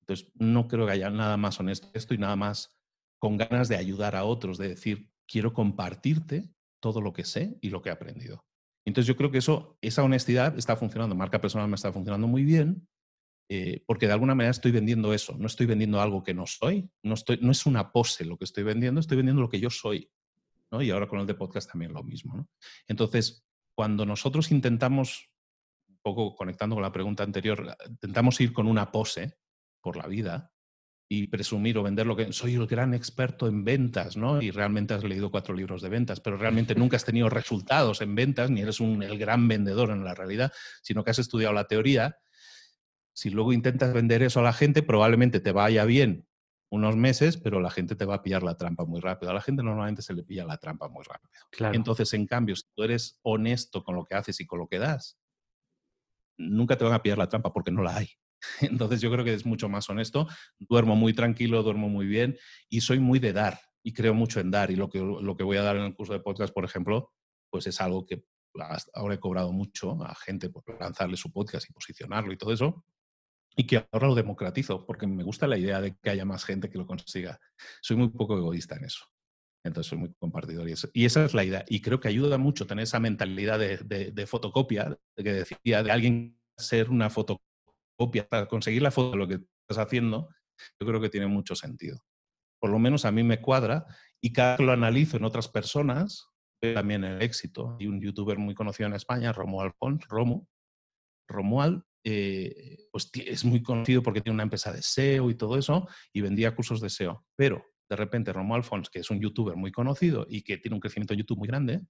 [SPEAKER 1] Entonces, no creo que haya nada más honesto esto y nada más con ganas de ayudar a otros, de decir, quiero compartirte todo lo que sé y lo que he aprendido. Entonces, yo creo que eso, esa honestidad está funcionando. Marca personal me está funcionando muy bien eh, porque de alguna manera estoy vendiendo eso. No estoy vendiendo algo que no soy. No, estoy, no es una pose lo que estoy vendiendo, estoy vendiendo lo que yo soy. Y ahora con el de podcast también lo mismo. Entonces, cuando nosotros intentamos, un poco conectando con la pregunta anterior, intentamos ir con una pose por la vida y presumir o vender lo que soy el gran experto en ventas, ¿no? Y realmente has leído cuatro libros de ventas, pero realmente nunca has tenido resultados en ventas, ni eres un, el gran vendedor en la realidad, sino que has estudiado la teoría. Si luego intentas vender eso a la gente, probablemente te vaya bien unos meses, pero la gente te va a pillar la trampa muy rápido. A la gente normalmente se le pilla la trampa muy rápido. Entonces, en cambio, si tú eres honesto con lo que haces y con lo que das, nunca te van a pillar la trampa porque no la hay. Entonces, yo creo que es mucho más honesto. Duermo muy tranquilo, duermo muy bien y soy muy de dar y creo mucho en dar. Y lo que, lo que voy a dar en el curso de podcast, por ejemplo, pues es algo que ahora he cobrado mucho a gente por lanzarle su podcast y posicionarlo y todo eso y que ahora lo democratizo, porque me gusta la idea de que haya más gente que lo consiga. Soy muy poco egoísta en eso. Entonces soy muy compartidor y, y esa es la idea. Y creo que ayuda mucho tener esa mentalidad de, de, fotocopia, que decía, de alguien ser una fotocopia para conseguir la foto de lo que estás haciendo, yo creo que tiene mucho sentido. Por lo menos a mí me cuadra y cada vez lo analizo en otras personas, también el éxito. Hay un youtuber muy conocido en España, Romuald Pons, Romo. Romuald eh, pues es muy conocido porque tiene una empresa de SEO y todo eso, y vendía cursos de SEO. Pero de repente Romo Alfons, que es un youtuber muy conocido y que tiene un crecimiento de YouTube muy grande,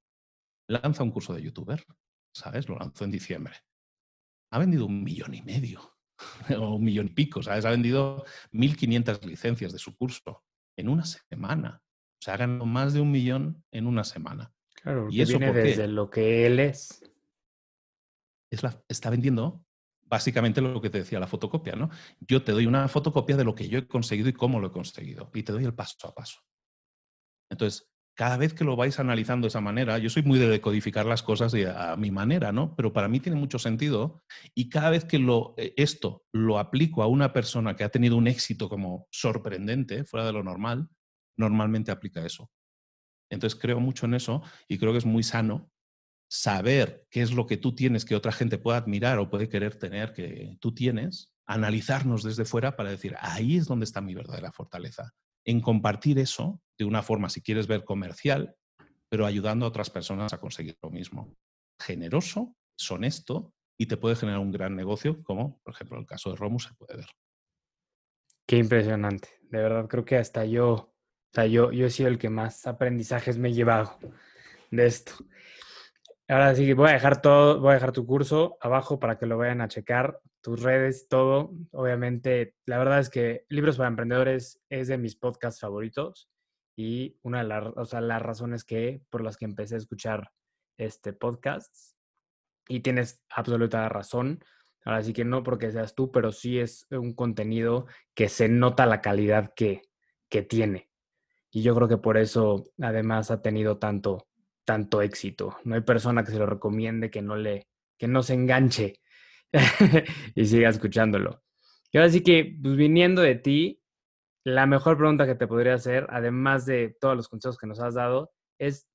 [SPEAKER 1] lanza un curso de youtuber, ¿sabes? Lo lanzó en diciembre. Ha vendido un millón y medio, o un millón y pico, ¿sabes? Ha vendido 1.500 licencias de su curso en una semana. O sea, ha ganado más de un millón en una semana.
[SPEAKER 2] Claro, y eso viene desde lo que él es.
[SPEAKER 1] es está vendiendo básicamente lo que te decía la fotocopia, ¿no? Yo te doy una fotocopia de lo que yo he conseguido y cómo lo he conseguido, y te doy el paso a paso. Entonces, cada vez que lo vais analizando de esa manera, yo soy muy de decodificar las cosas a mi manera, ¿no? Pero para mí tiene mucho sentido y cada vez que lo, eh, esto lo aplico a una persona que ha tenido un éxito como sorprendente, fuera de lo normal, normalmente aplica eso. Entonces creo mucho en eso y creo que es muy sano saber qué es lo que tú tienes que otra gente pueda admirar o puede querer tener que tú tienes, analizarnos desde fuera para decir, ahí es donde está mi verdadera fortaleza, en compartir eso de una forma, si quieres ver, comercial, pero ayudando a otras personas a conseguir lo mismo. Generoso, es honesto y te puede generar un gran negocio, como por ejemplo el caso de Romus se puede ver.
[SPEAKER 2] Qué impresionante. De verdad, creo que hasta yo, o sea, yo, yo he sido el que más aprendizajes me he llevado de esto. Ahora sí, voy a dejar todo, voy a dejar tu curso abajo para que lo vayan a checar, tus redes, todo. Obviamente, la verdad es que Libros para Emprendedores es de mis podcasts favoritos y una de las, o sea, las razones que, por las que empecé a escuchar este podcast. Y tienes absoluta razón. Ahora sí que no porque seas tú, pero sí es un contenido que se nota la calidad que, que tiene. Y yo creo que por eso además ha tenido tanto, tanto éxito. No hay persona que se lo recomiende que no le, que no se enganche y siga escuchándolo. Y ahora sí que, pues viniendo de ti, la mejor pregunta que te podría hacer, además de todos los consejos que nos has dado, es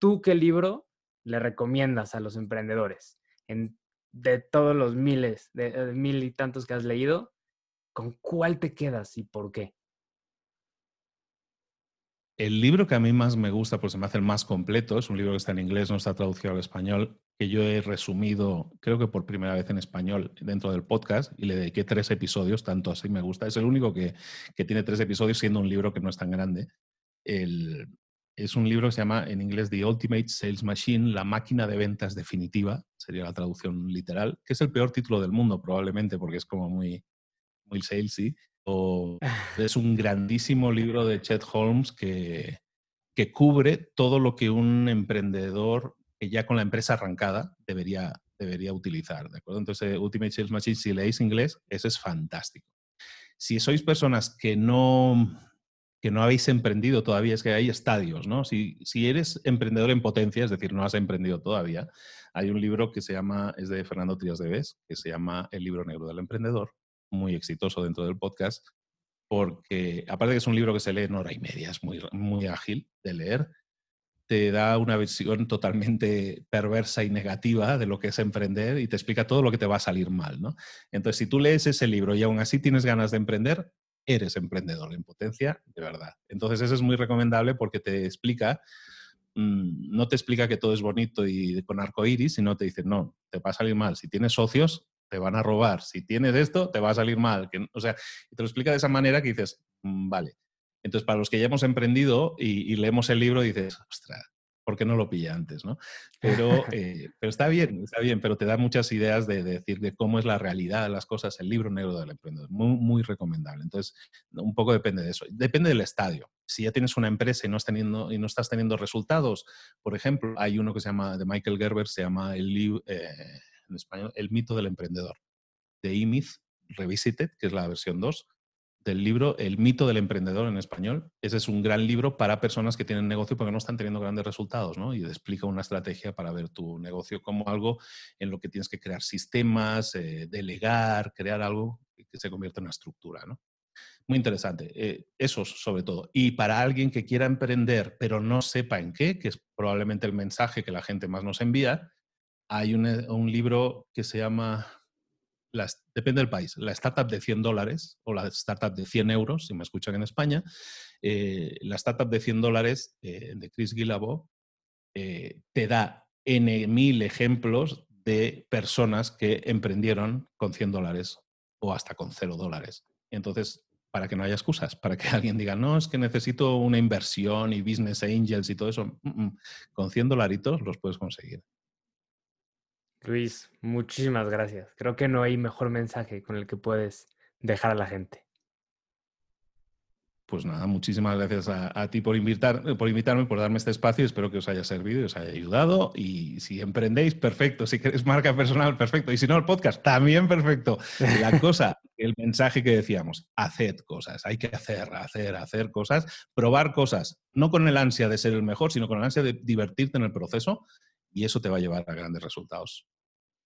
[SPEAKER 2] ¿tú qué libro le recomiendas a los emprendedores? En, de todos los miles, de, de mil y tantos que has leído, ¿con cuál te quedas y por qué?
[SPEAKER 1] El libro que a mí más me gusta, pues se me hace el más completo, es un libro que está en inglés, no está traducido al español, que yo he resumido, creo que por primera vez en español dentro del podcast, y le dediqué tres episodios, tanto así me gusta. Es el único que, tiene tres episodios, siendo un libro que no es tan grande. es un libro que se llama en inglés The Ultimate Sales Machine, la máquina de ventas definitiva, sería la traducción literal, que es el peor título del mundo probablemente, porque es como muy, muy salesy es un grandísimo libro de Chet Holmes que, que cubre todo lo que un emprendedor que ya con la empresa arrancada debería, debería utilizar, ¿de acuerdo? Entonces, Ultimate Sales Machine, si leéis inglés, ese es fantástico. Si sois personas que no, que no habéis emprendido todavía, es que hay estadios, ¿no? Si, si eres emprendedor en potencia, es decir, no has emprendido todavía, hay un libro que se llama, es de Fernando Trías de Bes, que se llama El libro negro del emprendedor, muy exitoso dentro del podcast, porque aparte que es un libro que se lee en hora y media, es muy, muy ágil de leer, te da una visión totalmente perversa y negativa de lo que es emprender y te explica todo lo que te va a salir mal, ¿no? Entonces, si tú lees ese libro y aún así tienes ganas de emprender, eres emprendedor en potencia, de verdad. Entonces, eso es muy recomendable porque te explica, mm, no te explica que todo es bonito y con arco iris, sino te dice, no, te va a salir mal. Si tienes socios, te van a robar. Si tienes esto, te va a salir mal. o sea, te lo explica de esa manera que dices, mm, vale. Entonces, para los que ya hemos emprendido y, leemos el libro, dices, ostras, ¿por qué no lo pilla antes? ¿no? Pero, eh, pero está bien, está bien, pero te da muchas ideas de, decir de cómo es la realidad de las cosas, el libro negro del emprendedor. Muy, muy recomendable. Entonces, un poco depende de eso. Depende del estadio. Si ya tienes una empresa y no, estás teniendo, y no estás teniendo resultados, por ejemplo, hay uno que se llama, de Michael Gerber, se llama el libro... Eh, en español, El mito del emprendedor, de E-Myth Revisited, que es la versión 2 del libro El mito del emprendedor en español. Ese es un gran libro para personas que tienen negocio porque no están teniendo grandes resultados, ¿no? Y explica una estrategia para ver tu negocio como algo en lo que tienes que crear sistemas, eh, delegar, crear algo que se convierta en una estructura, ¿no? Muy interesante. Eh, eso sobre todo. Y para alguien que quiera emprender pero no sepa en qué, que es probablemente el mensaje que la gente más nos envía, hay eh, un, libro que se llama, depende del país, la startup de 100 dólares o la startup de 100 euros, si me escuchan en España. Eh, la startup de 100 dólares eh, de Chris Guillebeau te da N mil ejemplos de personas que emprendieron con 100 dólares o hasta con 0 dólares. Entonces, para que no haya excusas, para que alguien diga, no, es que necesito una inversión y business angels y todo eso, mm, mm, con 100 dolaritos los puedes conseguir.
[SPEAKER 2] Luis, muchísimas gracias. Creo que no hay mejor mensaje con el que puedes dejar a la gente.
[SPEAKER 1] Pues nada, muchísimas gracias a, ti por, invitar, por invitarme, por darme este espacio. Espero que os haya servido y os haya ayudado. Y si emprendéis, perfecto. Si queréis marca personal, perfecto. Y si no, el podcast, también perfecto. La cosa, el mensaje que decíamos, haced cosas. Hay que hacer, hacer, hacer cosas. Probar cosas, no con el ansia de ser el mejor, sino con el ansia de divertirte en el proceso. Y eso te va a llevar a grandes resultados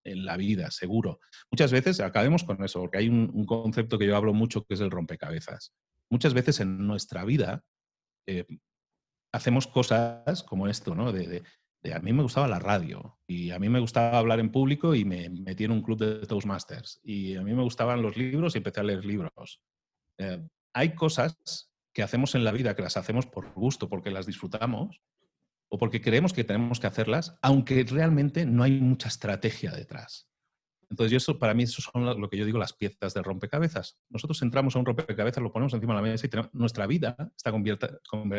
[SPEAKER 1] en la vida, seguro. Muchas veces acabemos con eso, porque hay un, concepto que yo hablo mucho que es el rompecabezas. Muchas veces en nuestra vida eh, hacemos cosas como esto, ¿no? De, a mí me gustaba la radio y a mí me gustaba hablar en público y me metí en un club de Toastmasters y a mí me gustaban los libros y empecé a leer libros. Eh, hay cosas que hacemos en la vida que las hacemos por gusto, porque las disfrutamos, o porque creemos que tenemos que hacerlas, aunque realmente no hay mucha estrategia detrás. Entonces, eso para mí eso son lo que yo digo las piezas del rompecabezas. Nosotros entramos a un rompecabezas, lo ponemos encima de la mesa y nuestra vida está,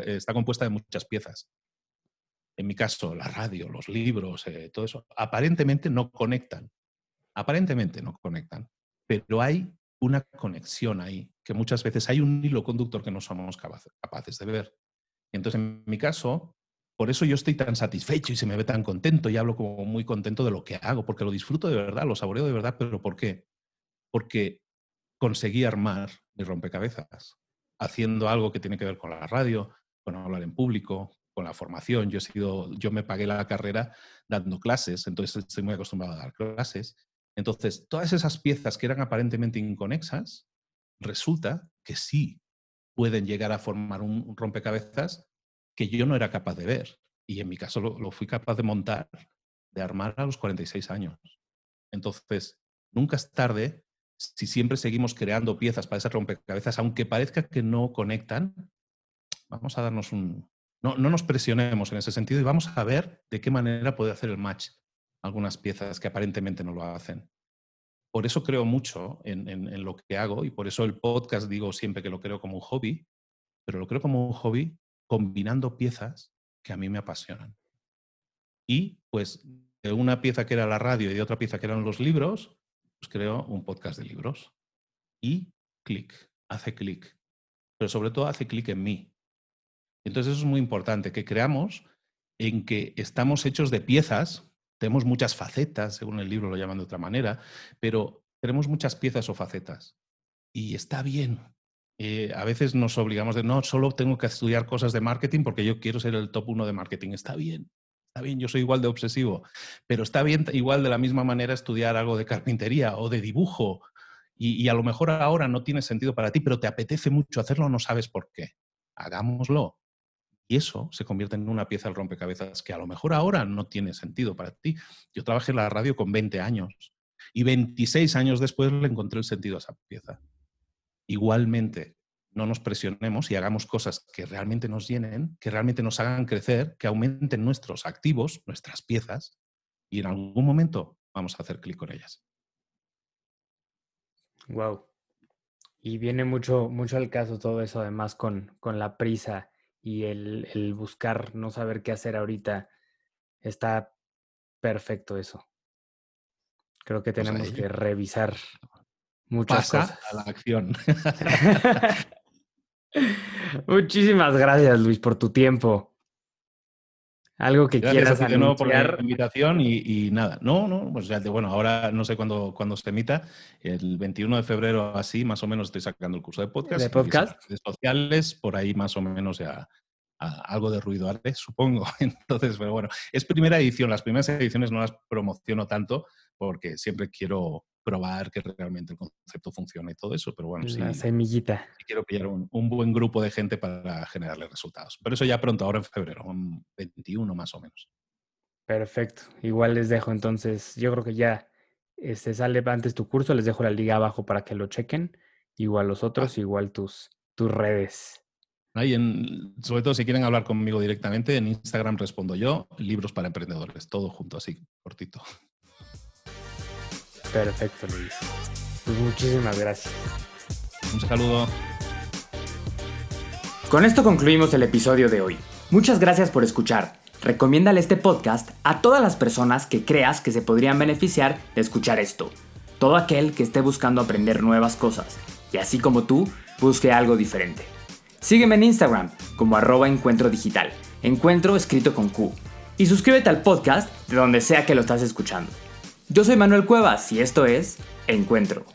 [SPEAKER 1] está, compuesta de muchas piezas. En mi caso, la radio, los libros, eh, todo eso, aparentemente no conectan. Aparentemente no conectan. Pero hay una conexión ahí, que muchas veces hay un hilo conductor que no somos capaces de ver. Entonces, en mi caso, por eso yo estoy tan satisfecho y se me ve tan contento y hablo como muy contento de lo que hago, porque lo disfruto de verdad, lo saboreo de verdad, pero ¿por qué? Porque conseguí armar mi rompecabezas haciendo algo que tiene que ver con la radio, con hablar en público, con la formación. Yo he sido, yo me pagué la carrera dando clases, entonces estoy muy acostumbrado a dar clases. Entonces, todas esas piezas que eran aparentemente inconexas, resulta que sí pueden llegar a formar un rompecabezas que yo no era capaz de ver. Y en mi caso lo, fui capaz de montar, de armar a los 46 años. Entonces, nunca es tarde si siempre seguimos creando piezas para esas rompecabezas, aunque parezca que no conectan, vamos a darnos un... No, no nos presionemos en ese sentido y vamos a ver de qué manera puede hacer el match algunas piezas que aparentemente no lo hacen. Por eso creo mucho en, en, lo que hago y por eso el podcast digo siempre que lo creo como un hobby, pero lo creo como un hobby combinando piezas que a mí me apasionan. Y pues de una pieza que era la radio y de otra pieza que eran los libros, pues creo un podcast de libros. Y clic, hace clic. Pero sobre todo hace clic en mí. Entonces eso es muy importante, que creamos en que estamos hechos de piezas tenemos muchas facetas, según el libro lo llaman de otra manera, pero tenemos muchas piezas o facetas. Y está bien. Eh, a veces nos obligamos de, no, solo tengo que estudiar cosas de marketing porque yo quiero ser el top uno de marketing. Está bien. Está bien, yo soy igual de obsesivo, pero está bien igual de la misma manera estudiar algo de carpintería o de dibujo y, a lo mejor ahora no tiene sentido para ti, pero te apetece mucho hacerlo, no sabes por qué. Hagámoslo. Y eso se convierte en una pieza del rompecabezas que a lo mejor ahora no tiene sentido para ti. Yo trabajé en la radio con 20 años y 26 años después le encontré el sentido a esa pieza. Igualmente, no nos presionemos y hagamos cosas que realmente nos llenen, que realmente nos hagan crecer, que aumenten nuestros activos, nuestras piezas, y en algún momento vamos a hacer clic con ellas.
[SPEAKER 2] Wow. Y viene mucho, mucho al caso todo eso, además, con, con la prisa y el, buscar no saber qué hacer ahorita. Está perfecto eso. Creo que pues tenemos que revisar muchas cosas.
[SPEAKER 1] a la acción.
[SPEAKER 2] Muchísimas gracias, Luis, por tu tiempo. Algo que quieras
[SPEAKER 1] de nuevo por la invitación y, nada. No, no, pues ya, bueno, ahora no sé cuándo, cuándo se emita. El 21 de febrero, así, más o menos, estoy sacando el curso de podcast.
[SPEAKER 2] ¿De podcast?
[SPEAKER 1] De sociales, por ahí más o menos ya algo de ruido arte, supongo. Entonces, pero bueno, es primera edición. Las primeras ediciones no las promociono tanto porque siempre quiero probar que realmente el concepto funciona y todo eso, pero bueno,
[SPEAKER 2] La semillita.
[SPEAKER 1] quiero pillar un, buen grupo de gente para generarle resultados. Pero eso ya pronto, ahora en febrero, un 21 más o menos.
[SPEAKER 2] Perfecto. Igual les dejo entonces, yo creo que ya este, sale antes tu curso, les dejo la liga abajo para que lo chequen. Igual los otros, igual tus, tus redes.
[SPEAKER 1] Ahí en, sobre todo si quieren hablar conmigo directamente, en Instagram respondo yo, libros para emprendedores, todo junto así, cortito.
[SPEAKER 2] Perfecto, Luis. Pues muchísimas gracias.
[SPEAKER 1] Un saludo.
[SPEAKER 2] Con esto concluimos el episodio de hoy. Muchas gracias por escuchar. Recomiéndale este podcast a todas las personas que creas que se podrían beneficiar de escuchar esto. Todo aquel que esté buscando aprender nuevas cosas y así como tú, busque algo diferente. Sígueme en Instagram como arroba encuentro digital, encuentro escrito con Q. Y suscríbete al podcast de donde sea que lo estás escuchando. Yo soy Manuel Cuevas y esto es Encuentro.